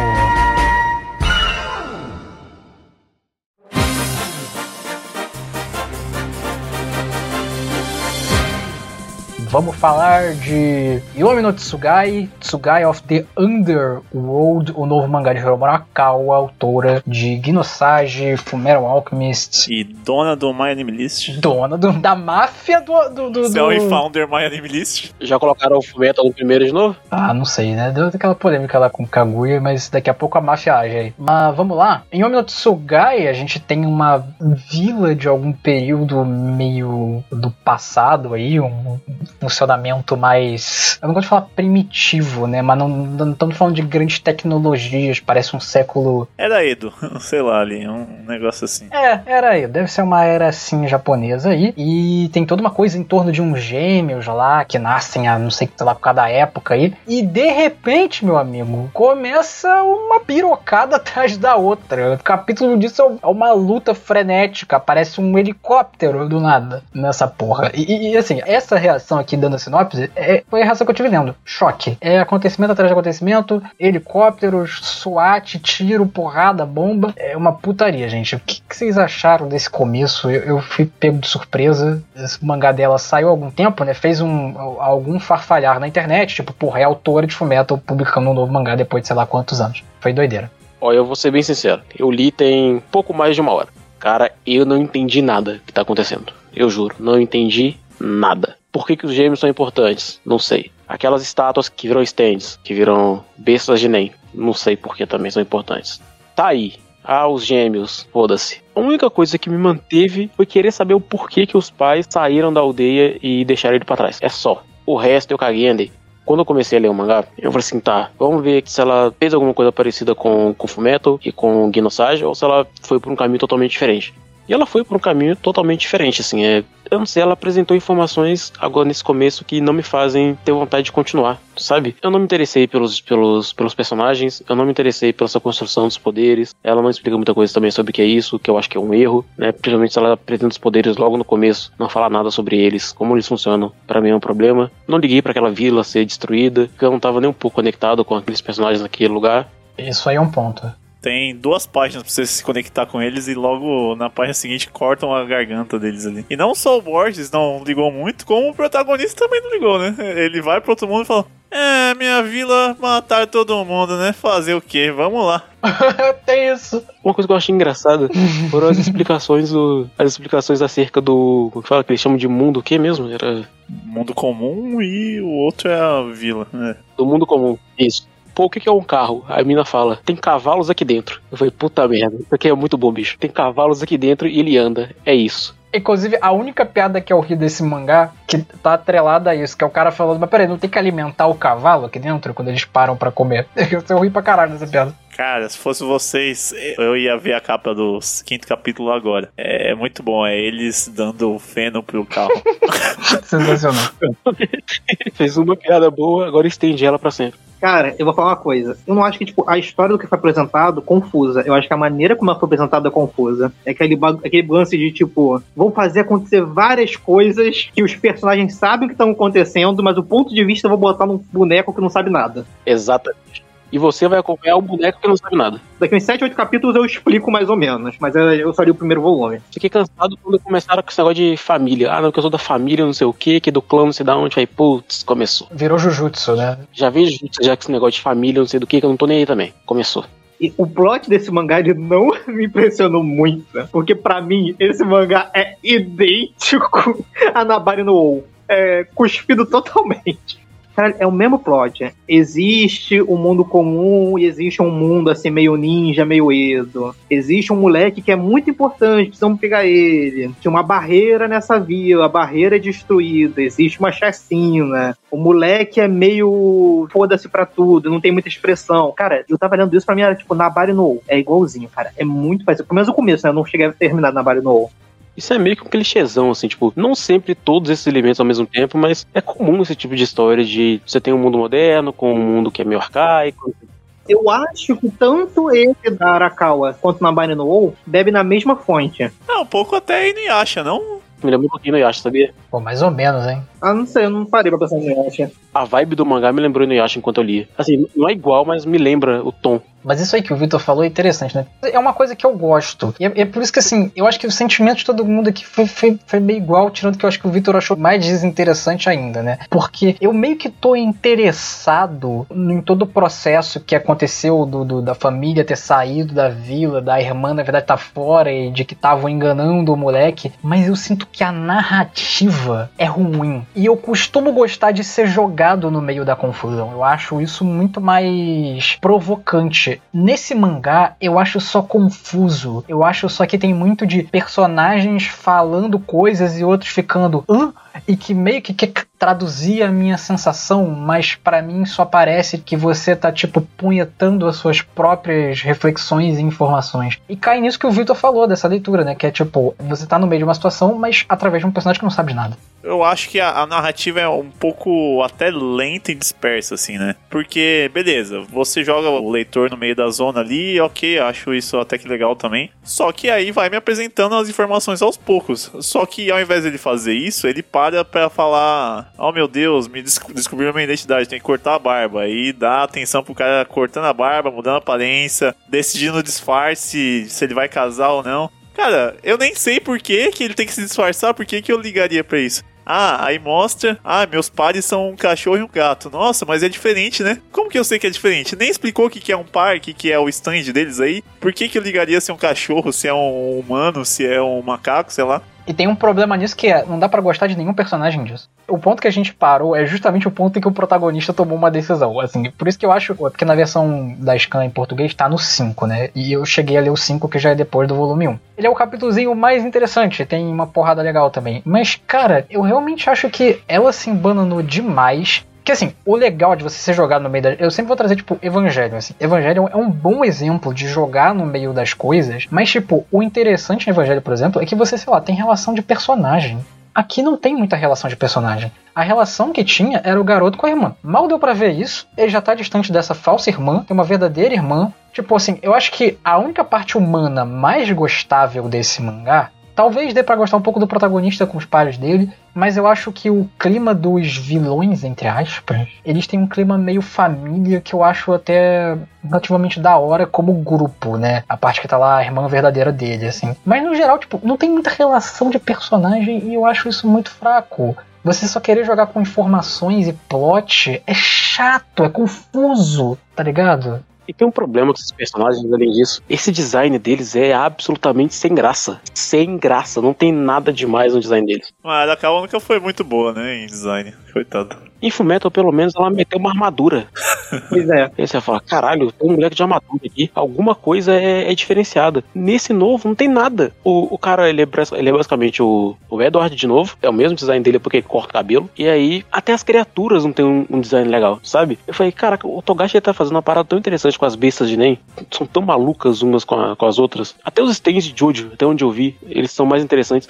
Vamos falar de Yomi no Tsugai, Tsugai of the Underworld, o novo mangá de Hiromu Arakawa, autora de Ginosage, Fullmetal Alchemist, E dona do My Anime List. dona do- da máfia do... do, do, Cell e do... Founder My Anime List. Já colocaram o Fumeto no primeiro de novo? Ah, não sei, né? Deu aquela polêmica lá com o Kaguya, mas daqui a pouco a máfia age aí. Mas vamos lá. Em Yomi no Tsugai, a gente tem uma vila de algum período meio do passado aí, um funcionamento mais. Eu não gosto de falar primitivo, né? Mas não, não estamos falando de grandes tecnologias, parece um século. Era Edo, sei lá ali, um negócio assim. É, era aí. Deve ser uma era assim japonesa aí. E tem toda uma coisa em torno de uns gêmeos lá que nascem a não sei lá por causa da época aí. E de repente, meu amigo, começa uma pirocada atrás da outra. O capítulo disso é é uma luta frenética. Aparece um helicóptero do nada nessa porra. E, e- e, assim, essa reação aqui dando a sinopse é, foi a reação que eu tive lendo. Choque. É acontecimento atrás de acontecimento, helicópteros, SWAT, tiro, porrada, bomba. É uma putaria, gente. O que, que vocês acharam desse começo? Eu, eu fui pego de surpresa. Esse mangá dela saiu há algum tempo, né? Fez um, algum farfalhar na internet. Tipo, porra, é autora de Fullmetal publicando um novo mangá depois de sei lá quantos anos. Foi doideira. Ó, eu vou ser bem sincero. Eu li tem pouco mais de uma hora. Cara, eu não entendi nada que tá acontecendo. Eu juro, não entendi nada. Por que, que os gêmeos são importantes? Não sei. Aquelas estátuas que viram stands, que viram bestas de Nen. Não sei por que também são importantes. Tá aí. Ah, os gêmeos, foda-se. A única coisa que me manteve foi querer saber o porquê que os pais saíram da aldeia e deixaram ele pra trás. É só. O resto eu caguei andei. Quando eu comecei a ler o mangá, eu falei assim, tá, vamos ver se ela fez alguma coisa parecida com, com Fullmetal e com Genosage, ou se ela foi por um caminho totalmente diferente. E ela foi por um caminho totalmente diferente, assim, é, eu não sei, ela apresentou informações agora nesse começo que não me fazem ter vontade de continuar, sabe? Eu não me interessei pelos, pelos, pelos personagens, eu não me interessei pela sua construção dos poderes, ela não explica muita coisa também sobre o que é isso, que eu acho que é um erro, né? Principalmente se ela apresenta os poderes logo no começo, não fala nada sobre eles, como eles funcionam, para mim é um problema. Não liguei para aquela vila ser destruída, porque eu não tava nem um pouco conectado com aqueles personagens naquele lugar. Isso aí é um ponto. Tem duas páginas pra você se conectar com eles e logo na página seguinte cortam a garganta deles ali. E não só o Borges não ligou muito, como o protagonista também não ligou, né? Ele vai pro outro mundo e fala: É, minha vila mataram todo mundo, né? Fazer o quê? Vamos lá. Tem isso. Uma coisa que eu achei engraçada foram as explicações do. As explicações acerca do. Como que fala? Que eles chamam de mundo o quê mesmo? Era. Mundo comum e o outro é a vila, né? Do mundo comum. Isso. Pô, o que é um carro? A mina fala, tem cavalos aqui dentro. Eu falei, puta merda, isso aqui é muito bom, bicho. Tem cavalos aqui dentro e ele anda. É isso. Inclusive, a única piada que eu ri desse mangá, que tá atrelada a isso, que é o cara falando, mas peraí, não tem que alimentar o cavalo aqui dentro quando eles param pra comer? Eu ri pra caralho dessa piada. Cara, se fosse vocês, eu ia ver a capa do quinto capítulo agora. É muito bom, é eles dando feno pro carro. Sensacional. Fez uma piada boa, agora estende ela pra sempre. Cara, eu vou falar uma coisa. Eu não acho que, tipo, a história do que foi apresentado confusa. Eu acho que a maneira como ela foi apresentada é confusa. É aquele, aquele lance de, tipo, vão fazer acontecer várias coisas que os personagens sabem que estão acontecendo, mas o ponto de vista eu vou botar num boneco que não sabe nada. Exatamente. E você vai acompanhar um boneco que não sabe nada. Daqui uns 7, 8 capítulos eu explico mais ou menos, mas eu só li o primeiro volume. Fiquei cansado quando começaram com esse negócio de família. Ah, não, que eu sou da família, não sei o que, que do clã não sei da onde. Aí, putz, começou. Virou Jujutsu, né? Já vejo já que esse negócio de família, não sei do que, que eu não tô nem aí também. Começou. E o plot desse mangá ele não me impressionou muito, né? porque pra mim esse mangá é idêntico a Nabari no OU. É cuspido totalmente. É o mesmo plot. Existe um mundo comum e existe um mundo assim meio ninja, meio Edo. Existe um moleque que é muito importante, precisamos pegar ele. Tinha uma barreira nessa vila, a barreira é destruída, existe uma chacina. O moleque é meio foda-se pra tudo, não tem muita expressão. Cara, eu tava lendo isso pra mim, era tipo Nabari no. É igualzinho, cara. É muito parecido. Pelo menos o começo, né? Eu não cheguei a terminar Nabari no. Isso é meio que um clichêzão, assim, tipo, não sempre todos esses elementos ao mesmo tempo, mas é comum esse tipo de história de você tem um mundo moderno com um mundo que é meio arcaico. Eu acho que tanto esse da Arakawa quanto Nabari no OU bebe na mesma fonte. É um pouco até Inuyasha, não? Me lembra um pouquinho do Yasha, sabia? Pô, mais ou menos, hein? Ah, não sei, eu não parei pra pensar nisso. A vibe do mangá me lembrou Inuyasha enquanto eu lia. Assim, não é igual, mas me lembra o tom. Mas isso aí que o Vitor falou é interessante, né? É uma coisa que eu gosto. E é, é por isso que, assim, eu acho que o sentimento de todo mundo aqui foi, foi, foi meio igual, tirando que eu acho que o Vitor achou mais desinteressante ainda, né? Porque eu meio que tô interessado em todo o processo que aconteceu do, do- da família ter saído da vila, da irmã, na verdade, tá fora e de que estavam enganando o moleque. Mas eu sinto que a narrativa é ruim. E eu costumo gostar de ser jogado no meio da confusão. Eu acho isso muito mais provocante. Nesse mangá, eu acho só confuso. Eu acho só que tem muito de personagens falando coisas e outros ficando. Hã? E que meio que quer traduzir a minha sensação, mas pra mim só parece que você tá, tipo, punhetando as suas próprias reflexões e informações. E cai nisso que o Victor falou dessa leitura, né? Que é tipo, você tá no meio de uma situação, mas através de um personagem que não sabe de nada. Eu acho que a, a narrativa é um pouco até lenta e dispersa, assim, né? Porque, beleza, você joga o leitor no meio da zona ali, ok, acho isso até que legal também. Só que aí vai me apresentando as informações aos poucos. Só que ao invés dele fazer isso, ele para pra falar: Oh meu Deus, me des descobriram minha identidade, tem que cortar a barba. E dá atenção pro cara cortando a barba, mudando a aparência, decidindo o disfarce, se ele vai casar ou não. Cara, eu nem sei por que, que ele tem que se disfarçar, por que, que eu ligaria pra isso. Ah, aí mostra. Ah, meus pares são um cachorro e um gato. Nossa, mas é diferente, né? Como que eu sei que é diferente? Nem explicou o que, que é um par, o que, que é o stand deles aí. Por que, que eu ligaria se é um cachorro, se é um humano, se é um macaco, sei lá. E tem um problema nisso que é, não dá pra gostar de nenhum personagem disso. O ponto que a gente parou é justamente o ponto em que o protagonista tomou uma decisão. Assim, por isso que eu acho, porque na versão da Scan em português tá no 5, né? E eu cheguei a ler o 5 que já é depois do volume 1. Ele é o capítulozinho mais interessante, tem uma porrada legal também. Mas, cara, eu realmente acho que ela se embananou demais Que assim, o legal de você ser jogado no meio da. Eu sempre vou trazer, tipo, Evangelho, assim. Evangelho é um bom exemplo de jogar no meio das coisas, mas, tipo, o interessante no Evangelho, por exemplo, é que você, sei lá, tem relação de personagem. Aqui não tem muita relação de personagem. A relação que tinha era o garoto com a irmã. Mal deu para ver isso, ele já tá distante dessa falsa irmã, tem uma verdadeira irmã. Tipo assim, eu acho que a única parte humana mais gostável desse mangá Talvez dê para gostar um pouco do protagonista com os pares dele, mas eu acho que o clima dos vilões, entre aspas, eles têm um clima meio família que eu acho até relativamente da hora como grupo, né? A parte que tá lá a irmã verdadeira dele, assim. Mas no geral, tipo, não tem muita relação de personagem e eu acho isso muito fraco. Você só querer jogar com informações e plot é chato, é confuso, tá ligado? E tem um problema com esses personagens, além disso. Esse design deles é absolutamente sem graça. Sem graça. Não tem nada demais no design deles. Mas a Kawa foi muito boa, né, em design. Coitado. Em Fullmetal, pelo menos, ela meteu uma armadura. Pois é. Aí você fala, caralho, tem um moleque de armadura aqui. Alguma coisa é, é diferenciada. Nesse novo, não tem nada. O, o cara, ele é, ele é basicamente o, o Edward de novo. É o mesmo design dele porque ele corta cabelo. E aí, até as criaturas não tem um, um design legal, sabe? Eu falei, caraca, o Togashi tá fazendo uma parada tão interessante com as bestas de Nen. São tão malucas umas com, a, com as outras. Até os stands de Jojo, até onde eu vi, eles são mais interessantes.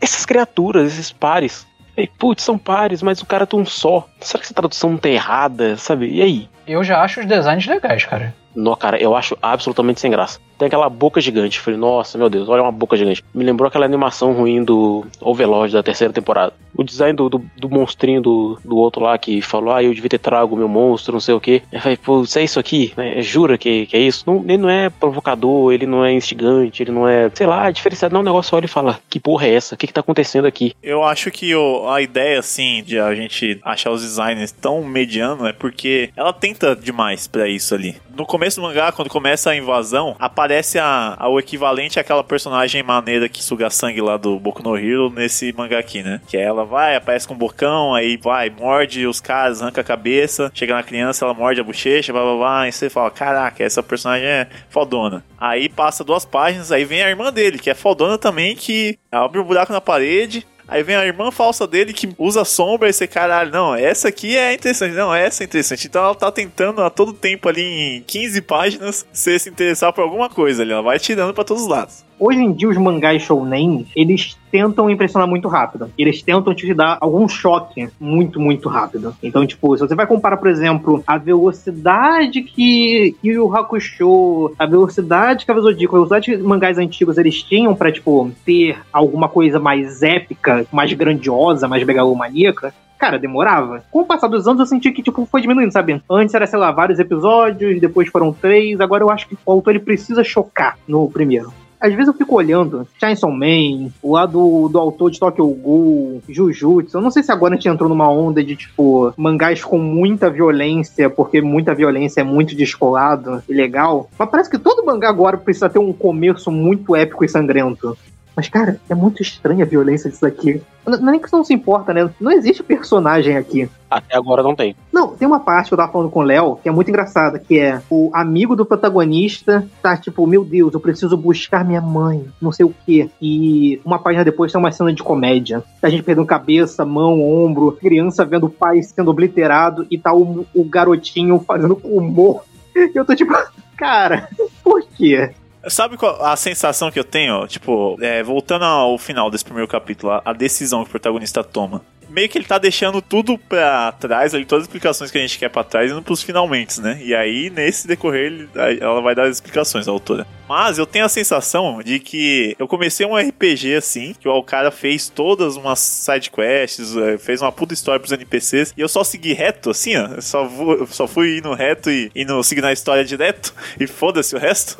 Essas criaturas, esses pares, e, putz, são pares, mas o cara tem um só. Será que essa tradução não tá errada, sabe? E aí? Eu já acho os designs legais, cara. Não, cara, eu acho absolutamente sem graça. Tem aquela boca gigante. Falei, nossa, meu Deus, olha uma boca gigante. Me lembrou aquela animação ruim do Overlord da terceira temporada. O design do, do, do monstrinho do, do outro lá que falou, ah, eu devia ter trago meu monstro, não sei o que. Eu falei, pô, isso é isso aqui? É, jura que, que é isso? Não, ele não é provocador, ele não é instigante, ele não é, sei lá, diferenciado. Não, o negócio olha e fala, que porra é essa? O que que tá acontecendo aqui? Eu acho que o, a ideia, assim, de a gente achar os designers tão mediano é porque ela tenta demais pra isso ali. No começo do mangá, quando começa a invasão, aparece a, a, o equivalente àquela personagem maneira que suga sangue lá do Boku no Hero nesse mangá aqui, né? Que ela vai, aparece com um bocão, aí vai, morde os caras, arranca a cabeça, chega na criança, ela morde a bochecha, blá blá blá, e você fala, caraca, essa personagem é fodona. Aí passa duas páginas, aí vem a irmã dele, que é fodona também, que abre um buraco na parede, Aí vem a irmã falsa dele que usa sombra e você, caralho, não, essa aqui é interessante, não, essa é interessante. Então ela tá tentando a todo tempo ali em 15 páginas você se interessar por alguma coisa ali, ela vai tirando para todos os lados. Hoje em dia, os mangás shounen, eles tentam impressionar muito rápido. Eles tentam te dar algum choque muito, muito rápido. Então, tipo, se você vai comparar, por exemplo, a velocidade que, que o Hakusho, a velocidade que a Zodíaco, a velocidade que mangás antigos eles tinham para tipo, ter alguma coisa mais épica, mais grandiosa, mais megalomaníaca, cara, demorava. Com o passar dos anos, eu senti que, tipo, foi diminuindo, sabe? Antes era, sei lá, vários episódios, depois foram três, agora eu acho que o autor ele precisa chocar no primeiro. Às vezes eu fico olhando Chainsaw Man, o lado do autor de Tokyo Ghoul, Jujutsu. Eu não sei se agora a gente entrou numa onda de, tipo, mangás com muita violência, porque muita violência é muito descolado e legal. Mas parece que todo mangá agora precisa ter um começo muito épico e sangrento. Mas, cara, é muito estranha a violência disso aqui. Não é nem que você não se importa, né? Não existe personagem aqui. Até agora não tem. Não, tem uma parte que eu tava falando com o Léo que é muito engraçada, que é o amigo do protagonista tá tipo, meu Deus, eu preciso buscar minha mãe, não sei o quê. E uma página depois tem uma cena de comédia. A gente perdendo cabeça, mão, ombro, criança vendo o pai sendo obliterado e tá o, o garotinho fazendo humor. E eu tô tipo, cara, por quê? Sabe qual a sensação que eu tenho? Tipo, é, voltando ao final desse primeiro capítulo, a decisão que o protagonista toma meio que ele tá deixando tudo pra trás, ali, todas as explicações que a gente quer pra trás, indo pros finalmente, né? E aí, nesse decorrer, ele, ela vai dar as explicações, a autora. Mas eu tenho a sensação de que eu comecei um RPG assim, que o cara fez todas umas side quests, é, fez uma puta história pros NPCs, e eu só segui reto, assim, ó. Eu só, vou, só fui indo reto e indo seguindo a história direto, e foda-se o resto.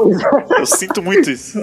eu sinto muito isso.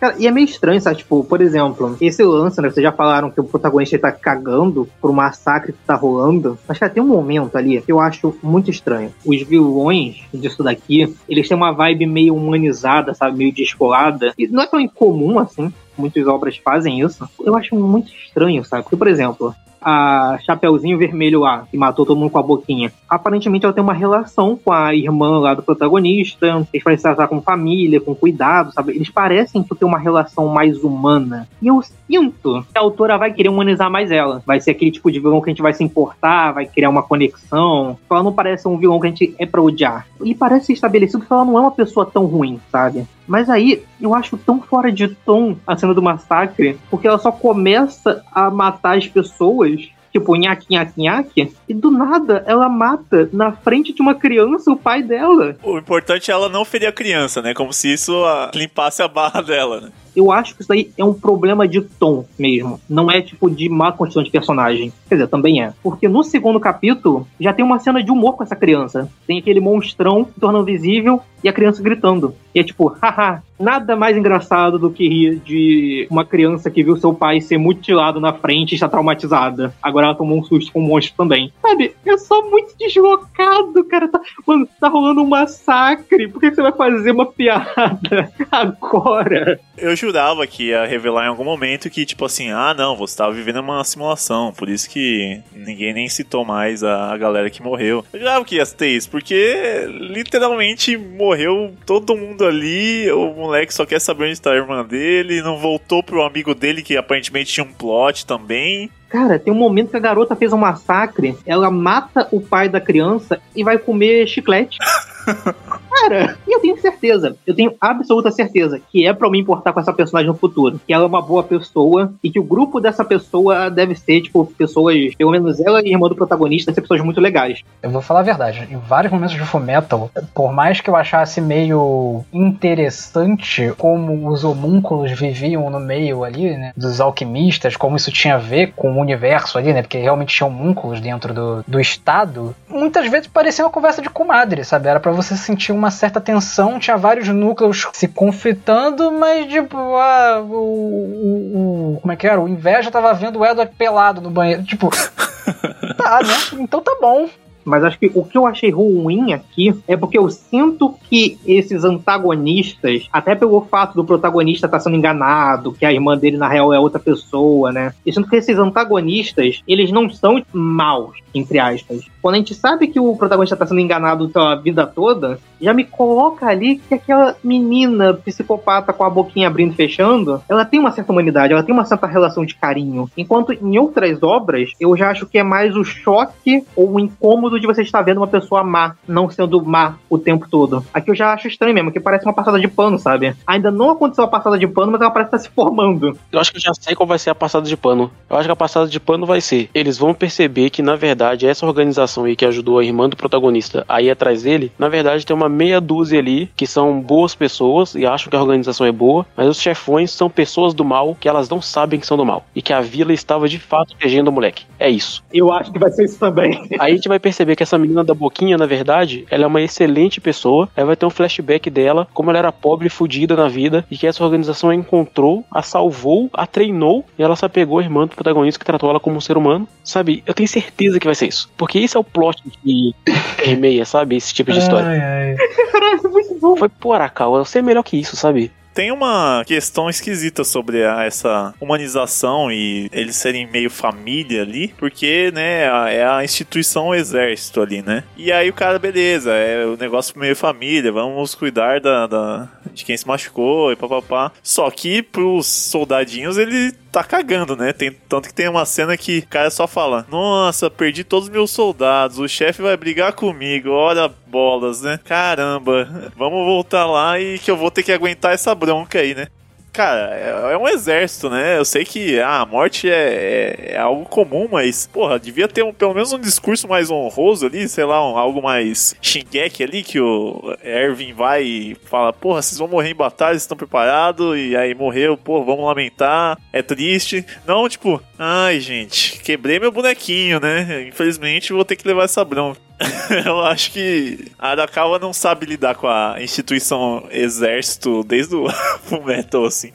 Cara, e é meio estranho, sabe? Tipo, por exemplo, esse lance, né? Vocês já falaram que o protagonista tá cagando um massacre que tá rolando. Mas, cara, tem um momento ali que eu acho muito estranho. Os vilões disso daqui, eles têm uma vibe meio humanizada, sabe? Meio descolada. E não é tão incomum assim. Muitas obras fazem isso. Eu acho muito estranho, sabe? Porque, por exemplo, a Chapeuzinho Vermelho lá, que matou todo mundo com a boquinha. Aparentemente ela tem uma relação com a irmã lá do protagonista. Eles parecem tratar com família, com cuidado, sabe? Eles parecem ter uma relação mais humana. E eu sinto que a autora vai querer humanizar mais ela. Vai ser aquele tipo de vilão que a gente vai se importar, vai criar uma conexão. Ela não parece um vilão que a gente é pra odiar. E parece estabelecido que ela não é uma pessoa tão ruim, sabe? Mas aí eu acho tão fora de tom a cena do massacre, porque ela só começa a matar as pessoas tipo, nhaque, nhaque, nhaque, e do nada ela mata na frente de uma criança o pai dela. O importante é ela não ferir a criança, né? Como se isso ah, limpasse a barra dela, né? Eu acho que isso aí é um problema de tom mesmo. Não é tipo de má construção de personagem. Quer dizer, também é. Porque no segundo capítulo já tem uma cena de humor com essa criança. Tem aquele monstrão se tornando visível e a criança gritando. E é tipo, haha, nada mais engraçado do que rir de uma criança que viu seu pai ser mutilado na frente e está traumatizada. Agora ela tomou um susto com um monstro também. Sabe? É só muito deslocado, cara. Tá, mano, tá rolando um massacre. Por que você vai fazer uma piada agora? Eu jurava que ia revelar em algum momento que, tipo assim, ah, não, você tava vivendo uma simulação, por isso que ninguém nem citou mais a, galera que morreu. Eu jurava que ia ter isso, porque literalmente morreu todo mundo ali, o moleque só quer saber onde está a irmã dele, não voltou pro amigo dele que aparentemente tinha um plot também. Cara, tem um momento que a garota fez um massacre, ela mata o pai da criança e vai comer chiclete. Cara, e eu tenho certeza, eu tenho absoluta certeza que é pra eu me importar com essa personagem no futuro. Que ela é uma boa pessoa e que o grupo dessa pessoa deve ser, tipo, pessoas, pelo menos ela e a irmã do protagonista, ser pessoas muito legais. Eu vou falar a verdade, em vários momentos de Fullmetal, por mais que eu achasse meio interessante como os homúnculos viviam no meio ali, né, dos alquimistas, como isso tinha a ver com o universo ali, né, porque realmente tinha homúnculos dentro do, do estado, muitas vezes parecia uma conversa de comadre, sabe? Era pra você sentir uma certa tensão, tinha vários núcleos se conflitando, mas tipo, ah, o, o, o como é que era? O inveja tava vendo o Edward pelado no banheiro, tipo, tá, né? Então tá bom. Mas acho que o que eu achei ruim aqui é porque eu sinto que esses antagonistas, até pelo fato do protagonista estar tá sendo enganado, que a irmã dele na real é outra pessoa, né? Eu sinto que esses antagonistas, eles não são maus, entre aspas. Quando a gente sabe que o protagonista está sendo enganado pela vida toda, já me coloca ali que aquela menina psicopata com a boquinha abrindo e fechando, ela tem uma certa humanidade, ela tem uma certa relação de carinho. Enquanto em outras obras, eu já acho que é mais o choque ou o incômodo de você estar vendo uma pessoa má, não sendo má o tempo todo. Aqui eu já acho estranho mesmo, que parece uma passada de pano, sabe? Ainda não aconteceu a passada de pano, mas ela parece estar se formando. Eu acho que eu já sei qual vai ser a passada de pano. Eu acho que a passada de pano vai ser: eles vão perceber que, na verdade, essa organização aí que ajudou a irmã do protagonista a ir atrás dele, na verdade tem uma meia dúzia ali que são boas pessoas e acham que a organização é boa, mas os chefões são pessoas do mal que elas não sabem que são do mal e que a vila estava de fato protegendo o moleque. É isso. Eu acho que vai ser isso também. Aí a gente vai perceber que essa menina da boquinha, na verdade, ela é uma excelente pessoa. Aí vai ter um flashback dela, como ela era pobre e fodida na vida e que essa organização a encontrou, a salvou, a treinou e ela se apegou à irmã do protagonista que tratou ela como um ser humano. Sabe? Eu tenho certeza que vai ser isso. Porque isso é o plot que permeia, sabe? Esse tipo de história. Ai, ai. Caralho, muito bom. Foi, pô, Aracal, eu sei melhor que isso, sabe? Tem uma questão esquisita sobre essa humanização e eles serem meio família ali, porque, né, é a instituição exército ali, né? E aí o cara, beleza, é o negócio meio família, vamos cuidar da, da de quem se machucou e papapá. Só que pros soldadinhos ele tá cagando, né? Tem, tanto que tem uma cena que o cara só fala: Nossa, perdi todos os meus soldados, o chefe vai brigar comigo, olha bolas, né? Caramba, vamos voltar lá e que eu vou ter que aguentar essa bronca aí, né? Cara, é, é um exército, né? Eu sei que ah, a morte é, é, é, algo comum, mas, porra, devia ter um, pelo menos um discurso mais honroso ali, sei lá, um, algo mais xingueque ali, que o Erwin vai e fala, porra, vocês vão morrer em batalha, vocês estão preparados? E aí morreu, porra, vamos lamentar, é triste. Não, tipo, ai, gente, quebrei meu bonequinho, né? Infelizmente vou ter que levar essa bronca. eu acho que a Arakawa não sabe lidar com a instituição exército desde o Fullmetal, assim.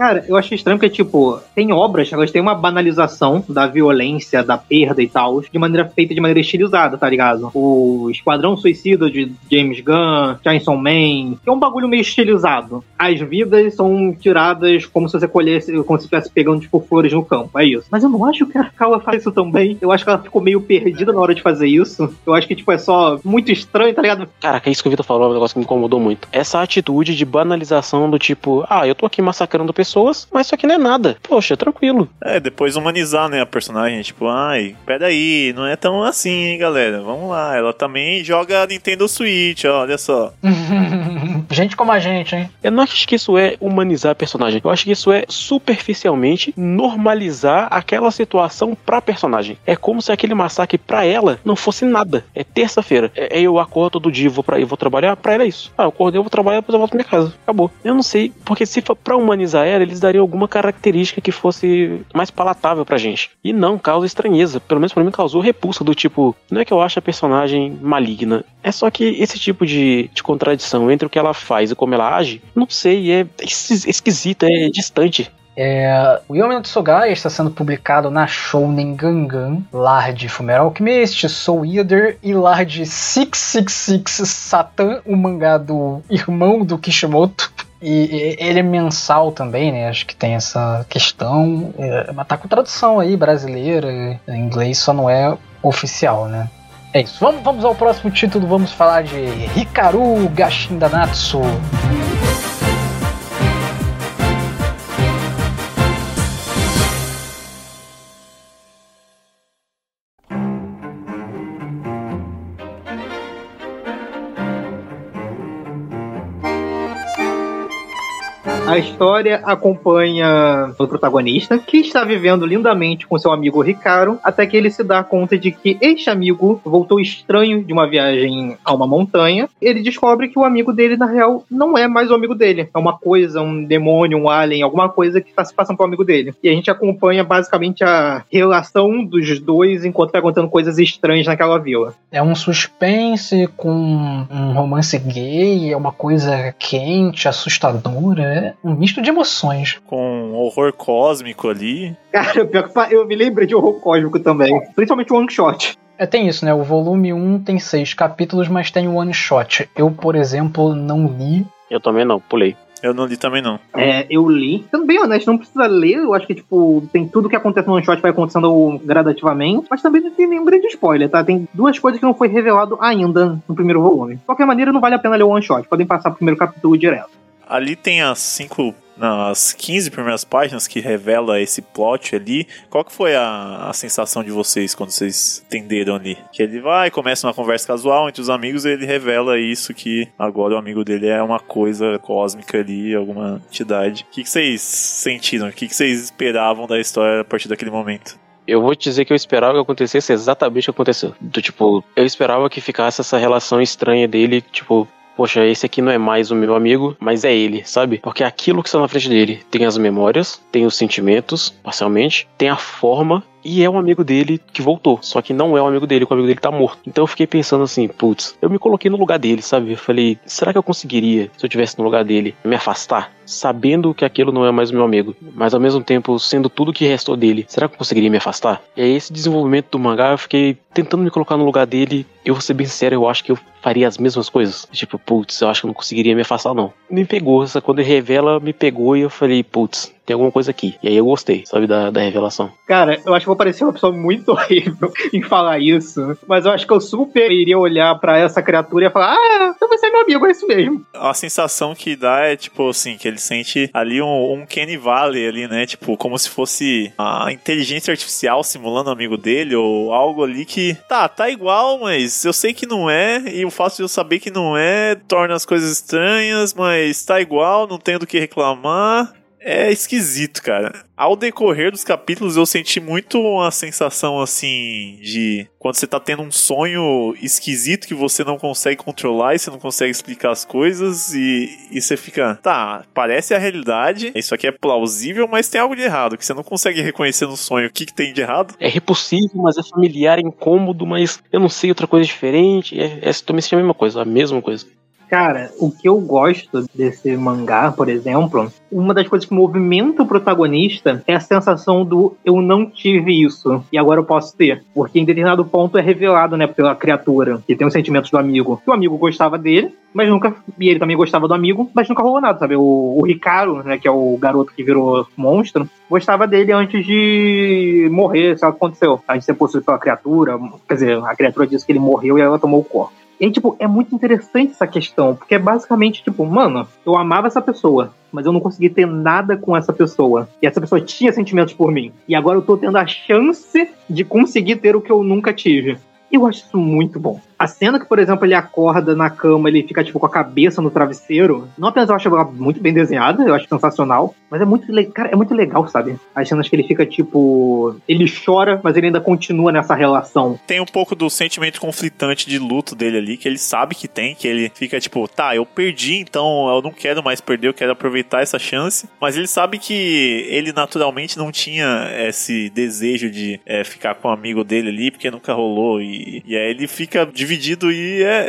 Cara, eu achei estranho porque, tipo, tem obras que elas têm uma banalização da violência, da perda e tal, de maneira feita de maneira estilizada, tá ligado? O Esquadrão Suicida de James Gunn, Chainsaw Man, que é um bagulho meio estilizado. As vidas são tiradas como se você colhesse, como se estivesse pegando, tipo, flores no campo, é isso. Mas eu não acho que a Kawa faz isso também. Eu acho que ela ficou meio perdida na hora de fazer isso. Eu acho que, tipo, é só muito estranho, tá ligado? Caraca, é isso que o Vitor falou, é um negócio que me incomodou muito. Essa atitude de banalização do tipo, ah, eu tô aqui massacrando pessoas, mas isso aqui não é nada. Poxa, tranquilo. É, depois humanizar, né, a personagem. Tipo, ai, peraí, não é tão assim, hein, galera. Vamos lá. Ela também joga Nintendo Switch, ó, olha só. gente como a gente, hein? Eu não acho que isso é humanizar a personagem. Eu acho que isso é superficialmente normalizar aquela situação pra personagem. É como se aquele massacre pra ela não fosse nada. É terça-feira. É, é eu acordo todo dia, vou, pra, eu vou trabalhar. Pra ela é isso. Ah, eu acordei, eu vou trabalhar, depois eu volto pra minha casa. Acabou. Eu não sei, porque se for pra humanizar ela, eles dariam alguma característica que fosse mais palatável pra gente. E não, causa estranheza. Pelo menos pra mim causou repulsa do tipo, não é que eu acho a personagem maligna. É só que esse tipo de, de contradição entre o que ela faz e como ela age, não sei, é esquisito, é distante. É, o Yomi no Tsugai está sendo publicado na Shounen Gangan, lar de Fumeral Alchemist, Soul Eater e lar de 666 Satan, o mangá do irmão do Kishimoto. E ele é mensal também, né? Acho que tem essa questão. É, mas tá com tradução aí brasileira. Em inglês só não é oficial, né? É isso. Vamos, vamos ao próximo título. Vamos falar de Hikaru Gashindanatsu. A história acompanha o protagonista, que está vivendo lindamente com seu amigo Ricardo, até que ele se dá conta de que este amigo voltou estranho de uma viagem a uma montanha. Ele descobre que o amigo dele, na real, não é mais o amigo dele. É uma coisa, um demônio, um alien, alguma coisa que está se passando pro amigo dele. E a gente acompanha basicamente a relação dos dois enquanto vai acontecendo coisas estranhas naquela vila. É um suspense com um romance gay, é uma coisa quente, assustadora. Um misto de emoções. Com horror cósmico ali. Cara, pior que eu me lembrei de horror cósmico também. Principalmente o one shot. É, tem isso, né? O volume 1 tem seis capítulos, mas tem o one shot. Eu, por exemplo, não li. Eu também não, pulei. Eu não li também, não. É, eu li. Sendo bem honesto, não precisa ler. Eu acho que, tipo, tem tudo que acontece no one shot vai acontecendo gradativamente. Mas também não tem nenhum grande spoiler, tá? Tem duas coisas que não foi revelado ainda no primeiro volume. De qualquer maneira, não vale a pena ler o one shot. Podem passar pro primeiro capítulo direto. Ali tem as cinco nas 15 primeiras páginas que revela esse plot ali, qual que foi a, a sensação de vocês quando vocês entenderam ali? Que ele vai, começa uma conversa casual entre os amigos e ele revela isso que agora o amigo dele é uma coisa cósmica ali, alguma entidade. O que, que vocês sentiram? O que, que vocês esperavam da história a partir daquele momento? Eu vou te dizer que eu esperava que acontecesse exatamente o que aconteceu. Do, tipo, eu esperava que ficasse essa relação estranha dele, tipo, poxa, esse aqui não é mais o meu amigo, mas é ele, sabe? Porque aquilo que está na frente dele tem as memórias, tem os sentimentos, parcialmente, tem a forma e é um amigo dele que voltou. Só que não é um amigo dele, o amigo dele tá morto. Então eu fiquei pensando assim, putz, eu me coloquei no lugar dele, sabe? Eu falei, será que eu conseguiria, se eu tivesse no lugar dele, me afastar? Sabendo que aquilo não é mais meu amigo, mas ao mesmo tempo sendo tudo que restou dele, será que eu conseguiria me afastar? E aí, esse desenvolvimento do mangá, eu fiquei tentando me colocar no lugar dele. Eu vou ser bem sincero, eu acho que eu faria as mesmas coisas. Tipo, putz, eu acho que eu não conseguiria me afastar, não. Me pegou, essa, quando ele revela, me pegou e eu falei, putz, tem alguma coisa aqui. E aí eu gostei, sabe, da, da revelação. Cara, eu acho que vou parecer uma pessoa muito horrível em falar isso, mas eu acho que eu super iria olhar para essa criatura e falar: ah, então você é meu amigo, é isso mesmo. A sensação que dá é, tipo, assim, que ele sente ali um, um Kenny Valley ali, né? Tipo, como se fosse a inteligência artificial simulando o amigo dele ou algo ali que, tá, tá igual, mas eu sei que não é, e o fato de eu saber que não é torna as coisas estranhas, mas tá igual, não tenho do que reclamar é esquisito, cara. Ao decorrer dos capítulos, eu senti muito uma sensação assim de quando você tá tendo um sonho esquisito que você não consegue controlar e você não consegue explicar as coisas e, e você fica, tá, parece a realidade, isso aqui é plausível, mas tem algo de errado, que você não consegue reconhecer no sonho o que, que tem de errado. É repulsivo, mas é familiar, é incômodo, mas eu não sei outra coisa diferente. É, é também se a mesma coisa, a mesma coisa. Cara, o que eu gosto desse mangá, por exemplo, uma das coisas que movimenta o protagonista é a sensação do eu não tive isso e agora eu posso ter. Porque em determinado ponto é revelado, né, pela criatura que tem os sentimentos do amigo. Que o amigo gostava dele, mas nunca. E ele também gostava do amigo, mas nunca rolou nada, sabe? O, o Ricardo, né, que é o garoto que virou monstro, gostava dele antes de morrer, sabe o que aconteceu? Antes de ser possuído pela criatura. Quer dizer, a criatura disse que ele morreu e ela tomou o corpo. E aí, tipo, é muito interessante essa questão, porque é basicamente, tipo, mano, eu amava essa pessoa, mas eu não consegui ter nada com essa pessoa. E essa pessoa tinha sentimentos por mim. E agora eu tô tendo a chance de conseguir ter o que eu nunca tive. Eu acho isso muito bom. A cena que, por exemplo, ele acorda na cama, ele fica, tipo, com a cabeça no travesseiro. Não apenas eu acho muito bem desenhada, eu acho sensacional, mas é muito, cara, é muito legal, sabe? As cenas que ele fica, tipo. Ele chora, mas ele ainda continua nessa relação. Tem um pouco do sentimento conflitante de luto dele ali, que ele sabe que tem, que ele fica, tipo, tá, eu perdi, então eu não quero mais perder, eu quero aproveitar essa chance. Mas ele sabe que ele naturalmente não tinha esse desejo de é, ficar com o amigo dele ali, porque nunca rolou. E, e aí ele fica e é,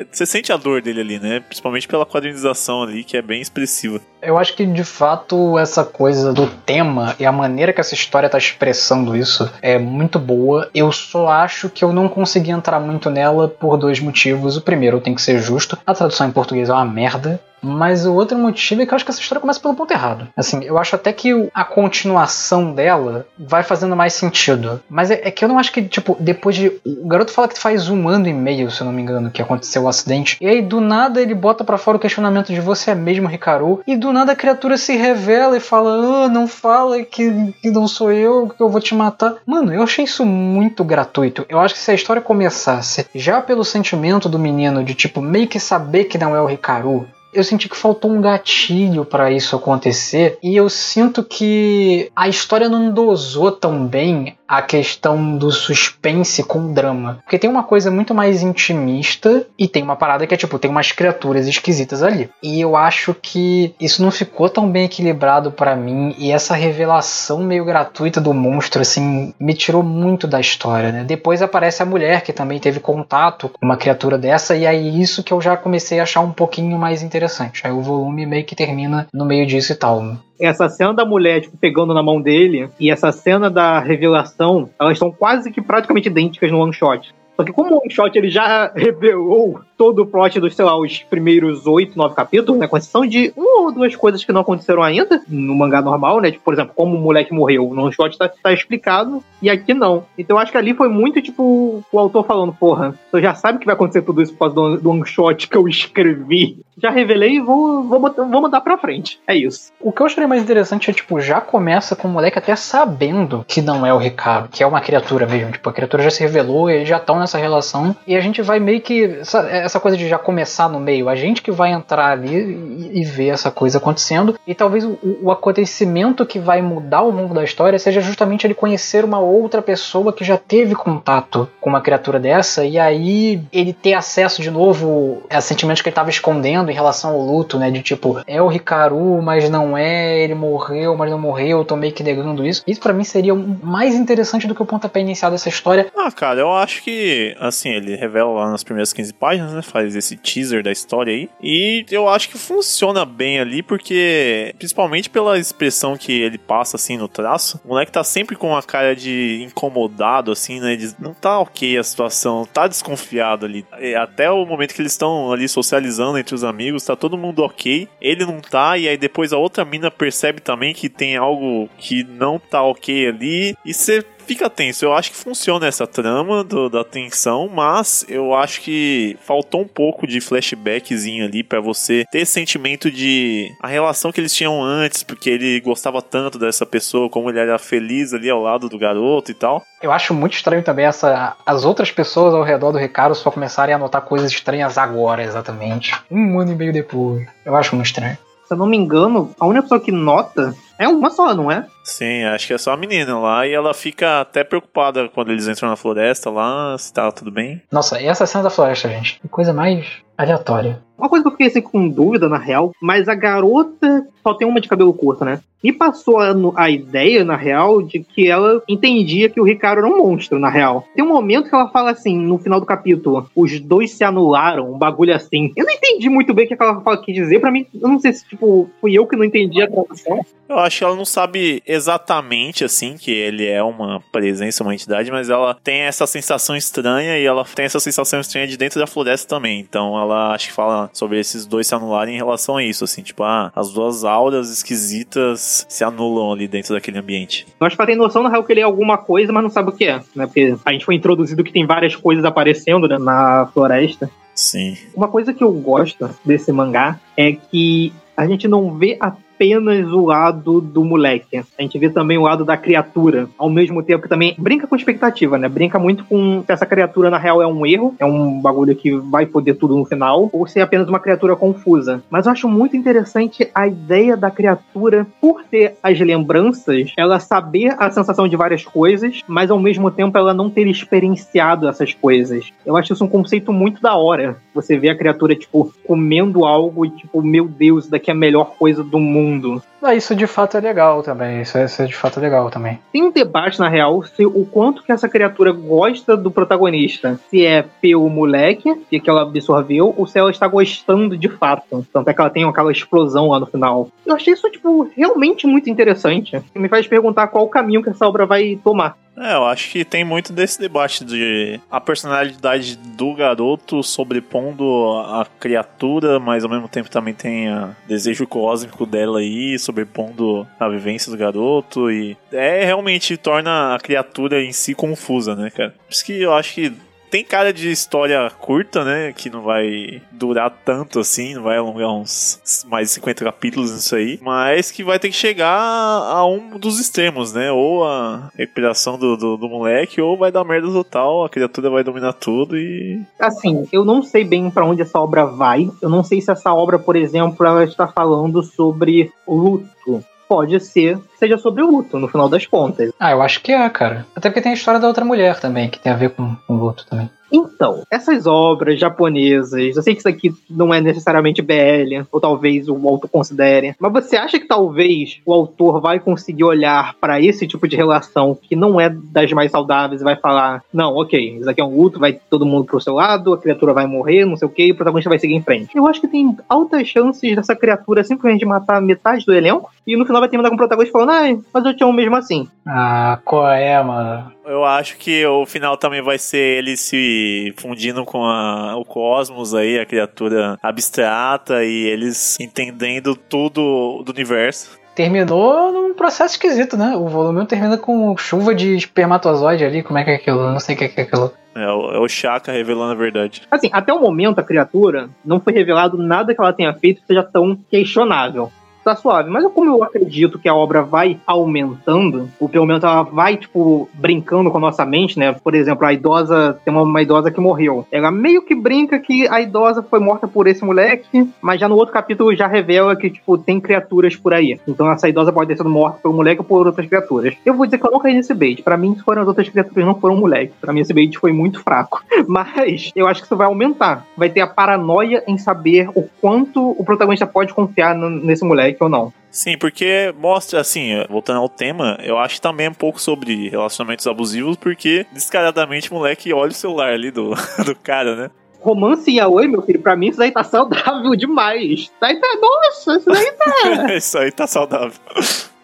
é, Você sente a dor dele ali, né? Principalmente pela quadrinização ali, que é bem expressiva. Eu acho que de fato essa coisa do tema e a maneira que essa história está expressando isso é muito boa. Eu só acho que eu não consegui entrar muito nela por dois motivos. O primeiro, tem que ser justo, a tradução em português é uma merda. Mas o outro motivo é que eu acho que essa história começa pelo ponto errado. Assim, eu acho até que a continuação dela vai fazendo mais sentido. Mas é, é, que eu não acho que, tipo, depois de. O garoto fala que faz um ano e meio, se eu não me engano, que aconteceu o acidente. E aí, do nada, ele bota para fora o questionamento de você é mesmo Ricaru. E do nada a criatura se revela e fala: ah, não fala que, que não sou eu, que eu vou te matar. Mano, eu achei isso muito gratuito. Eu acho que se a história começasse já pelo sentimento do menino de, tipo, meio que saber que não é o Ricaru eu senti que faltou um gatilho para isso acontecer e eu sinto que a história não dosou tão bem a questão do suspense com drama. Porque tem uma coisa muito mais intimista e tem uma parada que é tipo, tem umas criaturas esquisitas ali. E eu acho que isso não ficou tão bem equilibrado para mim e essa revelação meio gratuita do monstro assim me tirou muito da história, né? Depois aparece a mulher que também teve contato com uma criatura dessa e aí isso que eu já comecei a achar um pouquinho mais interessante. Aí o volume meio que termina no meio disso e tal essa cena da mulher, tipo, pegando na mão dele e essa cena da revelação, elas são quase que praticamente idênticas no one shot. Só que como o one shot ele já revelou todo o plot dos, sei lá, os primeiros oito, nove capítulos, né? Com exceção de uma ou duas coisas que não aconteceram ainda no mangá normal, né? Tipo, por exemplo, como o moleque morreu. No one shot tá, tá explicado e aqui não. Então eu acho que ali foi muito, tipo, o autor falando, porra, você já sabe que vai acontecer tudo isso por causa do, do one shot que eu escrevi. Já revelei vou, vou, vou mandar pra frente. É isso. O que eu achei mais interessante é, tipo, já começa com o moleque até sabendo que não é o Ricardo, que é uma criatura mesmo. Tipo, a criatura já se revelou, eles já estão nessa relação e a gente vai meio que essa coisa de já começar no meio, a gente que vai entrar ali e, e ver essa coisa acontecendo, e talvez o, o, acontecimento que vai mudar o mundo da história seja justamente ele conhecer uma outra pessoa que já teve contato com uma criatura dessa, e aí ele ter acesso de novo a sentimentos que ele estava escondendo em relação ao luto, né? De tipo, é o Ricaru, mas não é, ele morreu, mas não morreu, eu tô meio que negando isso. Isso para mim seria mais interessante do que o pontapé inicial dessa história. Ah, cara, eu acho que, assim, ele revela lá nas primeiras 15 páginas, né? Faz esse teaser da história aí. E eu acho que funciona bem ali, porque, principalmente pela expressão que ele passa, assim, no traço, o moleque tá sempre com uma cara de incomodado, assim, né? De, não tá ok a situação, tá desconfiado ali. Até o momento que eles estão ali socializando entre os amigos, tá todo mundo ok. Ele não tá, e aí depois a outra mina percebe também que tem algo que não tá ok ali. E você fica tenso. Eu acho que funciona essa trama do, da tensão, mas eu acho que faltou um pouco de flashbackzinho ali para você ter sentimento de a relação que eles tinham antes, porque ele gostava tanto dessa pessoa, como ele era feliz ali ao lado do garoto e tal. Eu acho muito estranho também essa as outras pessoas ao redor do Ricardo só começarem a notar coisas estranhas agora, exatamente. Um ano e meio depois. Eu acho muito estranho. Se eu não me engano, a única pessoa que nota é uma só, não é? Sim, acho que é só a menina lá e ela fica até preocupada quando eles entram na floresta lá, se tá tudo bem. Nossa, e essa cena da floresta, gente? Que coisa mais aleatória. Uma coisa que eu fiquei assim, com dúvida, na real, mas a garota só tem uma de cabelo curto, né? Me passou a, a, ideia, na real, de que ela entendia que o Ricardo era um monstro, na real. Tem um momento que ela fala assim, no final do capítulo, os dois se anularam, um bagulho assim. Eu não entendi muito bem o que ela quis dizer. Pra mim, eu não sei se, tipo, fui eu que não entendi a tradução. Eu acho que ela não sabe exatamente, assim, que ele é uma presença, uma entidade, mas ela tem essa sensação estranha e ela tem essa sensação estranha de dentro da floresta também. Então ela acho que fala sobre esses dois se anularem em relação a isso, assim, tipo, ah, as duas auras esquisitas se anulam ali dentro daquele ambiente. Nós pra ter noção, na real, que ele é alguma coisa, mas não sabe o que é, né? Porque a gente foi introduzido que tem várias coisas aparecendo né, na floresta. Sim. Uma coisa que eu gosto desse mangá é que a gente não vê a apenas o lado do moleque. A gente vê também o lado da criatura. Ao mesmo tempo que também brinca com expectativa, né? Brinca muito com se essa criatura na real é um erro, é um bagulho que vai foder tudo no final, ou se é apenas uma criatura confusa. Mas eu acho muito interessante a ideia da criatura, por ter as lembranças, ela saber a sensação de várias coisas, mas ao mesmo tempo ela não ter experienciado essas coisas. Eu acho isso um conceito muito da hora. Você vê a criatura, tipo, comendo algo e, tipo, meu Deus, isso daqui é a melhor coisa do mundo mundo. Ah, isso de fato é legal também. Isso é, isso é de fato legal também. Tem um debate, na real, se o quanto que essa criatura gosta do protagonista. Se é pelo moleque, que ela absorveu, ou se ela está gostando de fato. Tanto é que ela tem aquela explosão lá no final. Eu achei isso, tipo, realmente muito interessante. Me faz perguntar qual o caminho que essa obra vai tomar. É, eu acho que tem muito desse debate de a personalidade do garoto sobrepondo a criatura, mas ao mesmo tempo também tem o desejo cósmico dela aí, sobrepondo a vivência do garoto e é realmente torna a criatura em si confusa, né, cara? Por isso que eu acho que tem cara de história curta, né? Que não vai durar tanto assim, não vai alongar uns mais de 50 capítulos nisso aí. Mas que vai ter que chegar a um dos extremos, né? Ou a recuperação do, do, do moleque, ou vai dar merda total, a criatura vai dominar tudo e. Assim, eu não sei bem para onde essa obra vai. Eu não sei se essa obra, por exemplo, ela está falando sobre luto pode ser que seja sobre o luto, no final das contas. Ah, eu acho que é, cara. Até porque tem a história da outra mulher também, que tem a ver com, com luto também. Então, essas obras japonesas, eu sei que isso aqui não é necessariamente BL, ou talvez o autor considere, mas você acha que talvez o autor vai conseguir olhar para esse tipo de relação que não é das mais saudáveis e vai falar: não, ok, isso aqui é um luto, vai todo mundo pro seu lado, a criatura vai morrer, não sei o que, e o protagonista vai seguir em frente. Eu acho que tem altas chances dessa criatura simplesmente matar metade do elenco e no final vai terminar com o protagonista falando: ai, mas eu te amo mesmo assim. Ah, qual é, mano? Eu acho que o final também vai ser ele se fundindo com a, o cosmos aí, a criatura abstrata e eles entendendo tudo do universo terminou num processo esquisito, né? O volume termina com chuva de espermatozoide ali. Como é que é aquilo? Não sei o que é aquilo. É o, é o Chaka revelando a verdade. Assim, até o momento a criatura não foi revelado nada que ela tenha feito que seja tão questionável tá suave. Mas como eu acredito que a obra vai aumentando, ou pelo menos ela vai, tipo, brincando com a nossa mente, né? Por exemplo, a idosa, tem uma, uma idosa que morreu. Ela meio que brinca que a idosa foi morta por esse moleque, mas já no outro capítulo já revela que, tipo, tem criaturas por aí. Então essa idosa pode ter sido morta pelo moleque ou por outras criaturas. Eu vou dizer que eu não caí nesse bait. Pra mim, foram as outras criaturas, não foram o moleque. Pra mim, esse bait foi muito fraco. Mas eu acho que isso vai aumentar. Vai ter a paranoia em saber o quanto o protagonista pode confiar nesse moleque ou não. Sim, porque mostra, assim, voltando ao tema, eu acho também um pouco sobre relacionamentos abusivos, porque descaradamente o moleque olha o celular ali do, do cara, né? romance e Aoi, meu filho, pra mim isso daí tá saudável demais. Isso daí tá. Nossa, isso daí tá. isso aí tá saudável.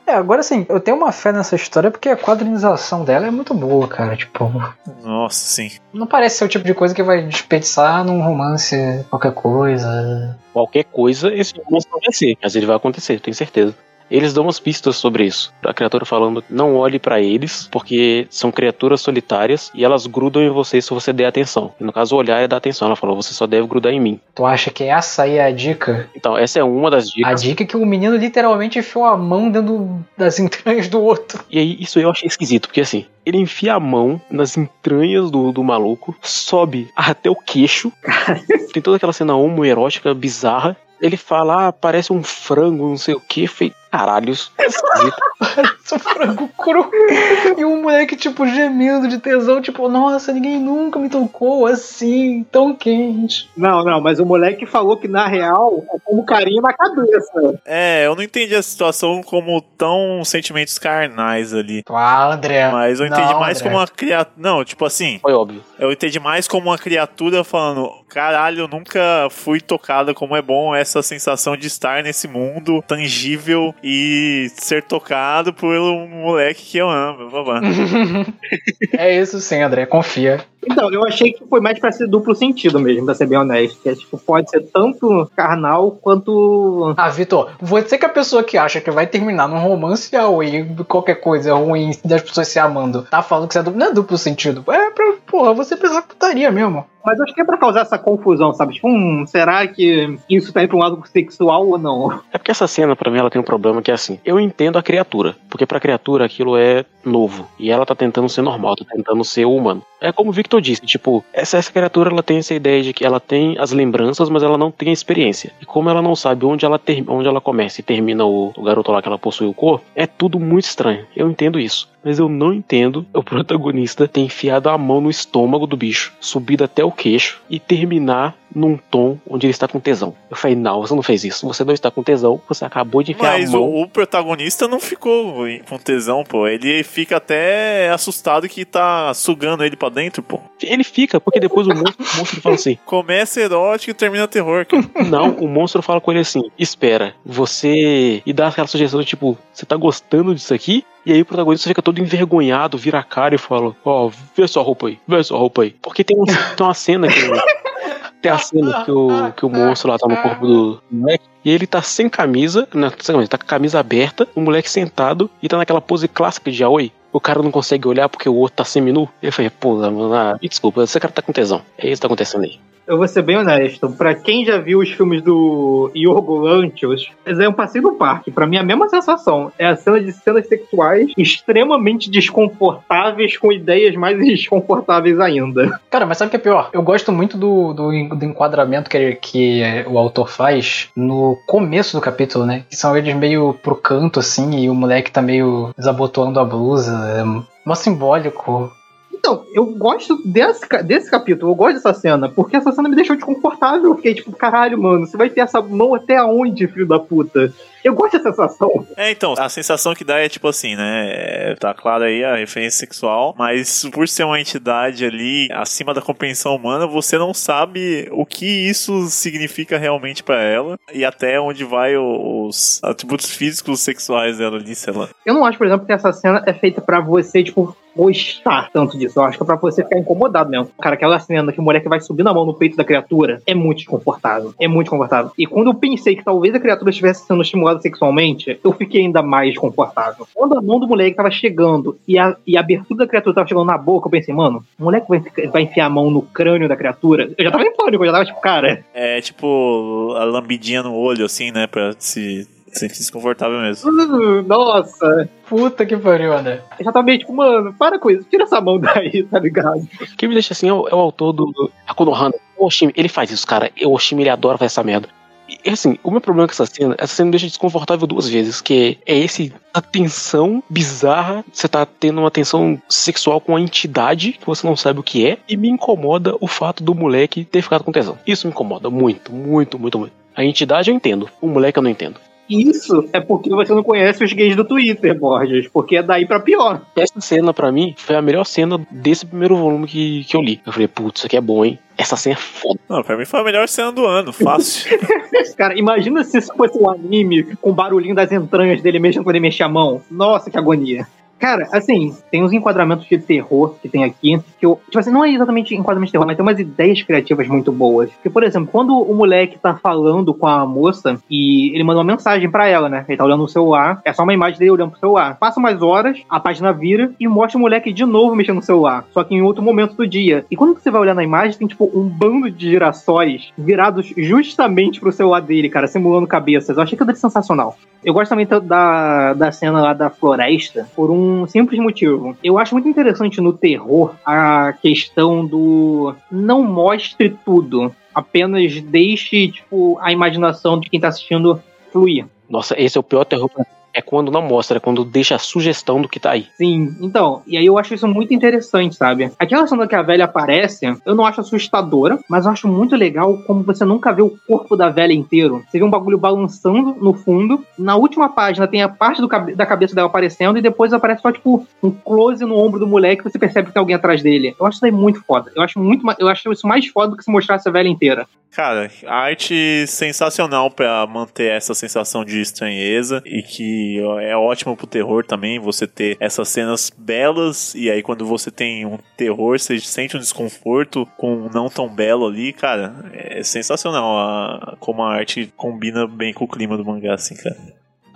É, agora sim, eu tenho uma fé nessa história porque a quadrinização dela é muito boa, cara. Tipo. Nossa, sim. Não parece ser o tipo de coisa que vai desperdiçar num romance qualquer coisa. Qualquer coisa, esse romance vai ser. Mas ele vai acontecer, tenho certeza. Eles dão umas pistas sobre isso. A criatura falando: não olhe para eles, porque são criaturas solitárias e elas grudam em você se você der atenção. E no caso, olhar é dar atenção. Ela falou: você só deve grudar em mim. Tu acha que essa aí é a dica? Então, essa é uma das dicas. A dica é que o menino literalmente enfiou a mão dentro das entranhas do outro. E aí, isso eu achei esquisito, porque assim, ele enfia a mão nas entranhas do, do maluco, sobe até o queixo. Tem toda aquela cena homoerótica bizarra. Ele fala, ah, parece um frango, não sei o que. Caralhos. esquisito. Parece um frango cru. E um moleque, tipo, gemendo de tesão, tipo, nossa, ninguém nunca me tocou assim, tão quente. Não, não, mas o moleque falou que na real é como carinho na cabeça. É, eu não entendi a situação como tão sentimentos carnais ali. Ah, André. Mas eu entendi Não, mais André. como uma criatura. Não, tipo assim, Foi óbvio. eu entendi mais como uma criatura falando: caralho, eu nunca fui tocada como é bom essa sensação de estar nesse mundo tangível e ser tocado por um moleque que eu amo. Babá. É isso sim, André, confia. Então, eu achei que foi mais pra ser duplo sentido mesmo, pra ser bem honesto. Que é, tipo, pode ser tanto carnal quanto. Ah, Vitor, você que é a pessoa que acha que vai terminar num romance e qualquer coisa ruim das pessoas se amando, tá falando que isso é duplo, não é duplo sentido. É pra, porra, você pensar que putaria mesmo. Mas eu acho que é pra causar essa confusão, sabe? Tipo, hum, será que isso tá indo pra um lado sexual ou não? É porque essa cena, pra mim, ela tem um problema que é assim. Eu entendo a criatura. Porque pra criatura aquilo é novo. E ela tá tentando ser normal, tá tentando ser humano. É como o Victor disse, tipo, essa, essa criatura ela tem essa ideia de que ela tem as lembranças, mas ela não tem a experiência. E como ela não sabe onde ela, ter, onde ela começa e termina o, o garoto lá que ela possui o corpo, é tudo muito estranho. Eu entendo isso. Mas eu não entendo o protagonista ter enfiado a mão no estômago do bicho, subido até o queixo e terminar num tom onde ele está com tesão. Eu falei, não, você não fez isso. Você não está com tesão, você acabou de enfiar Mas a mão. o, o protagonista não ficou com tesão, pô. Ele fica até assustado que tá sugando ele pra dentro, pô. Ele fica, porque depois o monstro, o monstro fala assim: Começa erótico e termina terror, cara. Não, o monstro fala com ele assim: Espera, você. E dá aquela sugestão de tipo: Você tá gostando disso aqui? E aí o protagonista fica todo envergonhado, vira a cara e fala: Ó, vê sua roupa aí, vê sua roupa aí. Porque tem, um, tem uma cena que. Tem a cena que o, que o monstro lá tá no corpo do moleque. E ele tá sem camisa, não, sem camisa, tá com a camisa aberta, o moleque sentado e tá naquela pose clássica de Aoi. O cara não consegue olhar porque o outro tá seminu. Ele falei, pô, mano, ah, desculpa, esse cara tá com tesão. É isso que tá acontecendo aí. Eu vou ser bem honesto. Pra quem já viu os filmes do Yorgo Lanthus, é um passeio no parque. Pra mim, a mesma sensação. É a cena de cenas sexuais extremamente desconfortáveis, com ideias mais desconfortáveis ainda. Cara, mas sabe o que é pior? Eu gosto muito do, do, do enquadramento que, que é, o autor faz no começo do capítulo, né? Que são eles meio pro canto, assim, e o moleque tá meio desabotoando a blusa. É mó simbólico. Então, eu gosto desse, desse capítulo, eu gosto dessa cena, porque essa cena me deixou desconfortável. Eu fiquei tipo, caralho, mano, você vai ter essa mão até aonde, filho da puta? Eu gosto dessa sensação. É, então, a sensação que dá é tipo assim, né? é, Tá claro aí a referência sexual, mas por ser uma entidade ali acima da compreensão humana, você não sabe o que isso significa realmente pra ela e até onde vai os atributos físicos sexuais dela ali, sei lá. Eu não acho, por exemplo, que essa cena é feita pra você, tipo, gostar tanto disso. Eu acho que é pra você ficar incomodado mesmo. Cara, aquela cena que o moleque vai subindo a mão no peito da criatura é muito desconfortável. É muito desconfortável. E quando eu pensei que talvez a criatura estivesse sendo estimulada sexualmente, eu fiquei ainda mais desconfortável. Quando a mão do moleque tava chegando e a, e a abertura da criatura tava chegando na boca, eu pensei, mano, o moleque vai, vai enfiar a mão no crânio da criatura. Eu já tava em pânico, eu já tava tipo, cara, É tipo a lambidinha no olho, assim, né? Pra se sentir desconfortável mesmo. uh, nossa. Puta que pariu, André. Eu já tava meio tipo, mano, para com isso, tira essa mão daí, tá ligado? Quem me deixa assim é o, é o autor do Konohana. O Oshimi, ele faz isso, cara. O Oshimi, ele adora fazer essa merda. E assim, o meu problema com essa cena, essa cena me deixa desconfortável duas vezes, que é esse a tensão bizarra, você tá tendo uma tensão sexual com uma entidade que você não sabe o que é, e me incomoda o fato do moleque ter ficado com tesão. Isso me incomoda muito, muito, muito, muito. A entidade eu entendo, o moleque eu não entendo. Isso é porque você não conhece os gays do Twitter, Borges, porque é daí pra pior. Essa cena, pra mim, foi a melhor cena desse primeiro volume que, que eu li. Eu falei, putz, isso aqui é bom, hein? Essa cena é foda. Não, pra mim foi a melhor cena do ano, fácil. Cara, imagina se isso fosse um anime com o barulhinho das entranhas dele mesmo quando ele mexe a mão. Nossa, que agonia. Cara, assim, tem uns enquadramentos de terror que tem aqui, que eu. Tipo assim, não é exatamente enquadramento de terror, mas tem umas ideias criativas muito boas. Porque, por exemplo, quando o moleque tá falando com a moça e ele manda uma mensagem pra ela, né? Ele tá olhando no celular, é só uma imagem dele olhando pro celular. Passa umas horas, a página vira e mostra o moleque de novo mexendo no celular, só que em outro momento do dia. E quando você vai olhar na imagem, tem tipo um bando de girassóis virados justamente pro celular dele, cara, simulando cabeças. Eu achei aquilo sensacional. Eu gosto também da, da cena lá da floresta por um simples motivo. Eu acho muito interessante no terror a questão do não mostre tudo, apenas deixe tipo a imaginação de quem tá assistindo fluir. Nossa, esse é o pior terror pra É quando não mostra, é quando deixa a sugestão do que tá aí. Sim, então, e aí eu acho isso muito interessante, sabe? Aquela cena que a velha aparece, eu não acho assustadora, mas eu acho muito legal como você nunca vê o corpo da velha inteiro. Você vê um bagulho balançando no fundo, na última página tem a parte do, da cabeça dela aparecendo e depois aparece só, tipo, um close no ombro do moleque você percebe que tem alguém atrás dele. Eu acho isso aí muito foda. Eu acho muito, eu acho isso mais foda do que se mostrasse a velha inteira. Cara, arte sensacional para manter essa sensação de estranheza e que é ótimo pro terror também, você ter essas cenas belas e aí quando você tem um terror, você sente um desconforto com um não tão belo ali, cara, é sensacional a, como a arte combina bem com o clima do mangá, assim, cara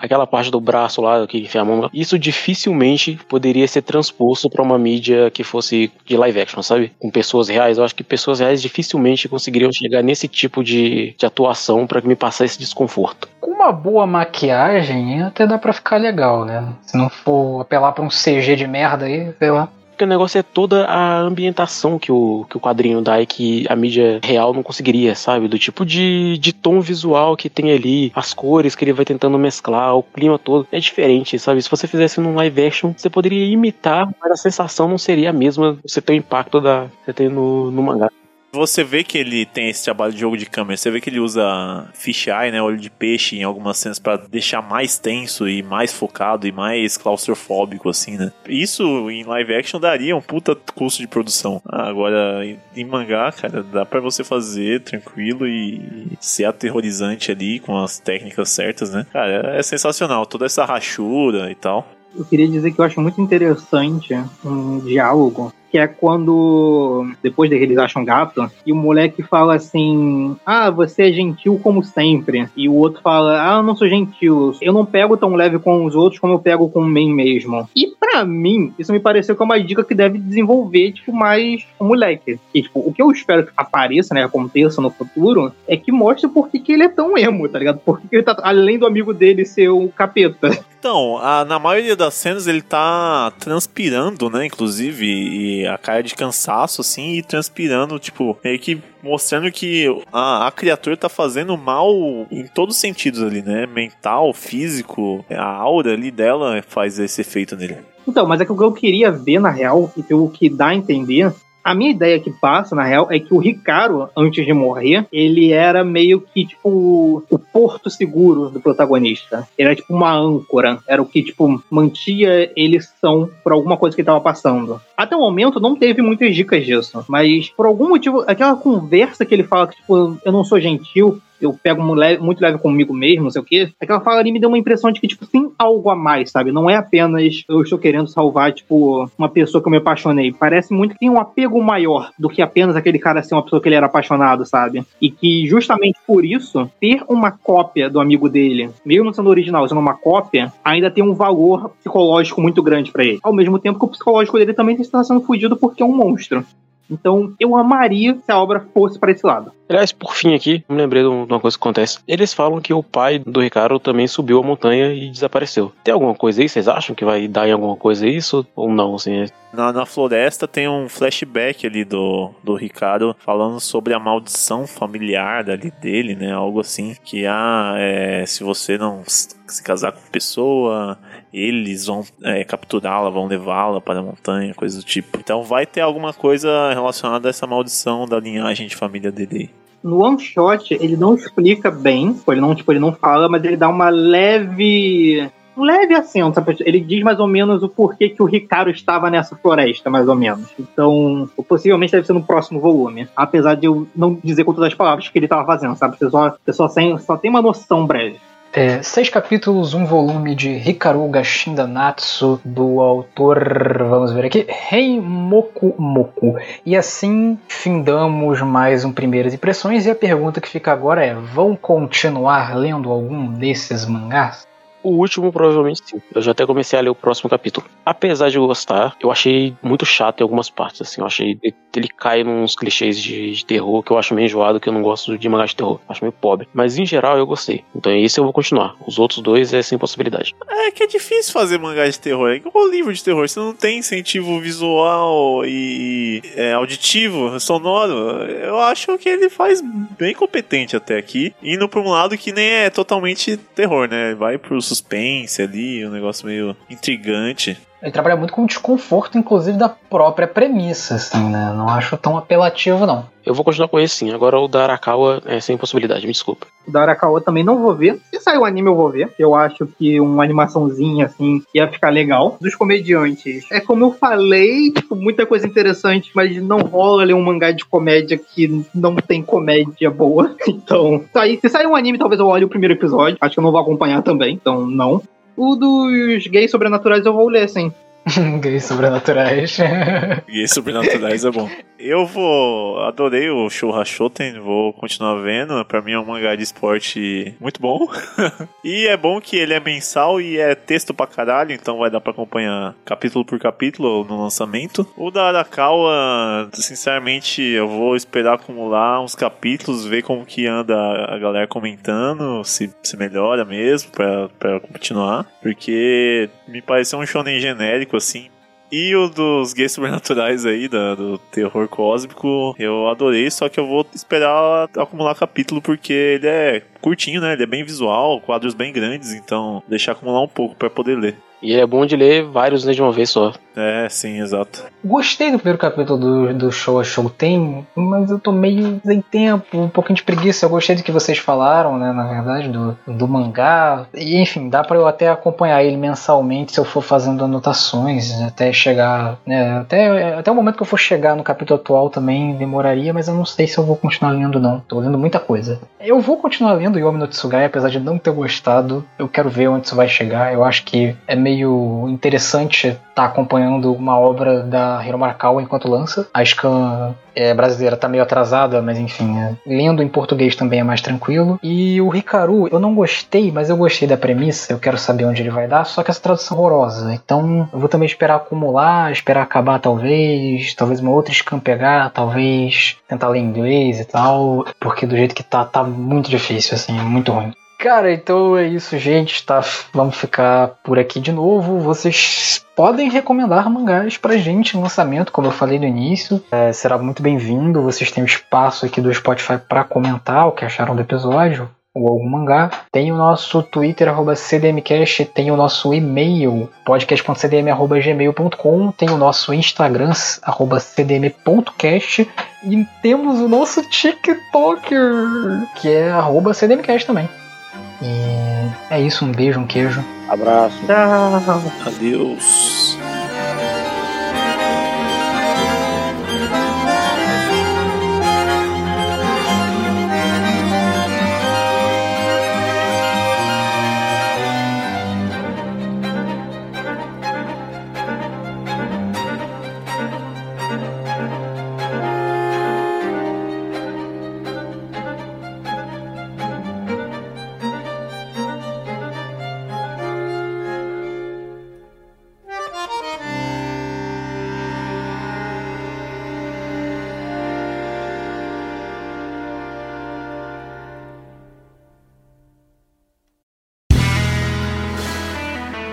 aquela parte do braço lá que enfia a mão, isso dificilmente poderia ser transposto para uma mídia que fosse de live action, sabe? Com pessoas reais. Eu acho que pessoas reais dificilmente conseguiriam chegar nesse tipo de, de atuação para me passar esse desconforto. Com uma boa maquiagem, até dá para ficar legal, né? Se não for apelar pra um CG de merda aí, sei lá. Porque o negócio é toda a ambientação que o, que o quadrinho dá e que a mídia real não conseguiria, sabe? Do tipo de, de tom visual que tem ali, as cores que ele vai tentando mesclar, o clima todo. É diferente, sabe? Se você fizesse num live action, você poderia imitar, mas a sensação não seria a mesma. Você tem o impacto da você tem no, no mangá. Você vê que ele tem esse trabalho de jogo de câmera, você vê que ele usa fisheye, né, olho de peixe em algumas cenas para deixar mais tenso e mais focado e mais claustrofóbico assim, né? Isso em live action daria um puta custo de produção. Agora em mangá, cara, dá para você fazer tranquilo e ser aterrorizante ali com as técnicas certas, né? Cara, é sensacional, toda essa rachura e tal. Eu queria dizer que eu acho muito interessante um diálogo que é quando depois de eles acham gato e o moleque fala assim: "Ah, você é gentil como sempre". E o outro fala: "Ah, eu não sou gentil. Eu não pego tão leve com os outros como eu pego com mim mesmo". E para mim, isso me pareceu que é uma dica que deve desenvolver tipo mais o moleque. E tipo, o que eu espero que apareça, né, aconteça no futuro, é que mostre por que, que ele é tão emo, tá ligado? Porque ele tá além do amigo dele ser o capeta. Então, a, na maioria das cenas ele tá transpirando, né? Inclusive, e a cara de cansaço, assim, e transpirando, tipo, meio que mostrando que a, a criatura tá fazendo mal em todos os sentidos ali, né? Mental, físico, a aura ali dela faz esse efeito nele. Então, mas é que o que eu queria ver, na real, e pelo que dá a entender, a minha ideia que passa, na real, é que o Ricardo, antes de morrer, ele era meio que, tipo, o porto seguro do protagonista. Ele era, tipo, uma âncora. Era o que, tipo, mantia eles são por alguma coisa que ele tava passando. Até o momento, não teve muitas dicas disso. Mas, por algum motivo, aquela conversa que ele fala que, tipo, eu não sou gentil, eu pego muito leve comigo mesmo, não sei o quê. Aquela fala ali me deu uma impressão de que, tipo, tem algo a mais, sabe? Não é apenas eu estou querendo salvar, tipo, uma pessoa que eu me apaixonei. Parece muito que tem um apego maior do que apenas aquele cara ser uma pessoa que ele era apaixonado, sabe? E que justamente por isso, ter uma cópia do amigo dele, mesmo sendo original, sendo uma cópia, ainda tem um valor psicológico muito grande para ele. Ao mesmo tempo que o psicológico dele também está sendo fugido porque é um monstro. Então, eu amaria se a obra fosse para esse lado. Aliás, por fim aqui, me lembrei de uma coisa que acontece. Eles falam que o pai do Ricardo também subiu a montanha e desapareceu. Tem alguma coisa aí? Vocês acham que vai dar em alguma coisa isso? Ou não, assim? Na, na floresta tem um flashback ali do, do Ricardo falando sobre a maldição familiar ali dele, né? Algo assim. Que, ah, é, se você não se casar com pessoa, eles vão é, capturá-la, vão levá-la para a montanha, coisa do tipo. Então vai ter alguma coisa relacionada a essa maldição da linhagem de família dele no one shot ele não explica bem, ele não, tipo, ele não fala, mas ele dá uma leve um leve acento? Ele diz mais ou menos o porquê que o Ricardo estava nessa floresta, mais ou menos. Então, possivelmente deve ser no próximo volume. Apesar de eu não dizer com todas as palavras que ele estava fazendo, sabe? Você só, você só, tem, só tem uma noção breve. É, seis capítulos, um volume de Hikaru Gashinda Natsu, do autor, vamos ver aqui, Rei Moku Moku. E assim findamos mais um Primeiras Impressões, e a pergunta que fica agora é: vão continuar lendo algum desses mangás? O último, provavelmente sim. Eu já até comecei a ler o próximo capítulo. Apesar de gostar, eu achei muito chato em algumas partes, assim. Eu achei. Ele cai nos clichês de, de terror que eu acho meio enjoado, que eu não gosto de mangá de terror. Acho meio pobre. Mas em geral eu gostei. Então esse eu vou continuar. Os outros dois é sem possibilidade. É que é difícil fazer mangá de terror. É igual livro de terror. Você não tem incentivo visual e é, auditivo, sonoro. Eu acho que ele faz bem competente até aqui. Indo pra um lado que nem é totalmente terror, né? Vai pros suspense ali, um negócio meio intrigante. Ele trabalha muito com o desconforto, inclusive, da própria premissa, assim, né? Não acho tão apelativo, não. Eu vou continuar com esse sim. Agora o da Arakawa é sem possibilidade, me desculpa. O da Arakawa também não vou ver. Se sair o anime, eu vou ver. Eu acho que uma animaçãozinha, assim, ia ficar legal. Dos comediantes, é como eu falei, tipo, muita coisa interessante, mas não rola ler um mangá de comédia que não tem comédia boa. Então, sair, se sair um anime, talvez eu olhe o primeiro episódio. Acho que eu não vou acompanhar também, então não. O dos gays sobrenaturais eu vou ler, sim. Gays sobrenaturais. Gays sobrenaturais é bom. Eu vou. Adorei o Shouha Shoten, vou continuar vendo. Pra mim é um mangá de esporte muito bom. e é bom que ele é mensal e é texto pra caralho, então vai dar pra acompanhar capítulo por capítulo no lançamento. O da Arakawa, sinceramente, eu vou esperar acumular uns capítulos, ver como que anda a galera comentando, se, se melhora mesmo pra, pra continuar. Porque me pareceu um shonen genérico, assim, e o dos gays sobrenaturais aí, da, do terror cósmico, eu adorei, só que eu vou esperar acumular capítulo porque ele é curtinho, né? Ele é bem visual, quadros bem grandes, então deixar acumular um pouco para poder ler. E ele é bom de ler vários né, de uma vez só. É, sim, exato. Gostei do primeiro capítulo do, do show a show tem, mas eu tô meio sem tempo, um pouquinho de preguiça. Eu gostei do que vocês falaram, né? Na verdade, do, do mangá. E enfim, dá para eu até acompanhar ele mensalmente se eu for fazendo anotações, até chegar. Né, até, até o momento que eu for chegar no capítulo atual também demoraria, mas eu não sei se eu vou continuar lendo, não. Tô lendo muita coisa. Eu vou continuar lendo Yomi no Tsugai, apesar de não ter gostado. Eu quero ver onde isso vai chegar. Eu acho que é meio meio interessante estar tá acompanhando uma obra da Hiro Marakawa enquanto lança. A Scan é, brasileira tá meio atrasada, mas enfim, é, lendo em português também é mais tranquilo. E o Hikaru, eu não gostei, mas eu gostei da premissa, eu quero saber onde ele vai dar, só que essa tradução é horrorosa. Então eu vou também esperar acumular, esperar acabar talvez, talvez uma outra scan pegar, talvez tentar ler inglês e tal, porque do jeito que tá, tá muito difícil, assim, é muito ruim. Cara, então é isso, gente. Tá, vamos ficar por aqui de novo. Vocês podem recomendar mangás pra gente no lançamento, como eu falei no início. É, será muito bem-vindo. Vocês têm o espaço aqui do Spotify para comentar o que acharam do episódio ou algum mangá. Tem o nosso Twitter, arroba CDMcast, tem o nosso e-mail, podcast.cdm.gmail.com, tem o nosso Instagram, arroba cdm.cast, e temos o nosso TikToker, que é arroba CDMcast também. E é isso, um beijo, um queijo. Abraço. Tchau. Adeus.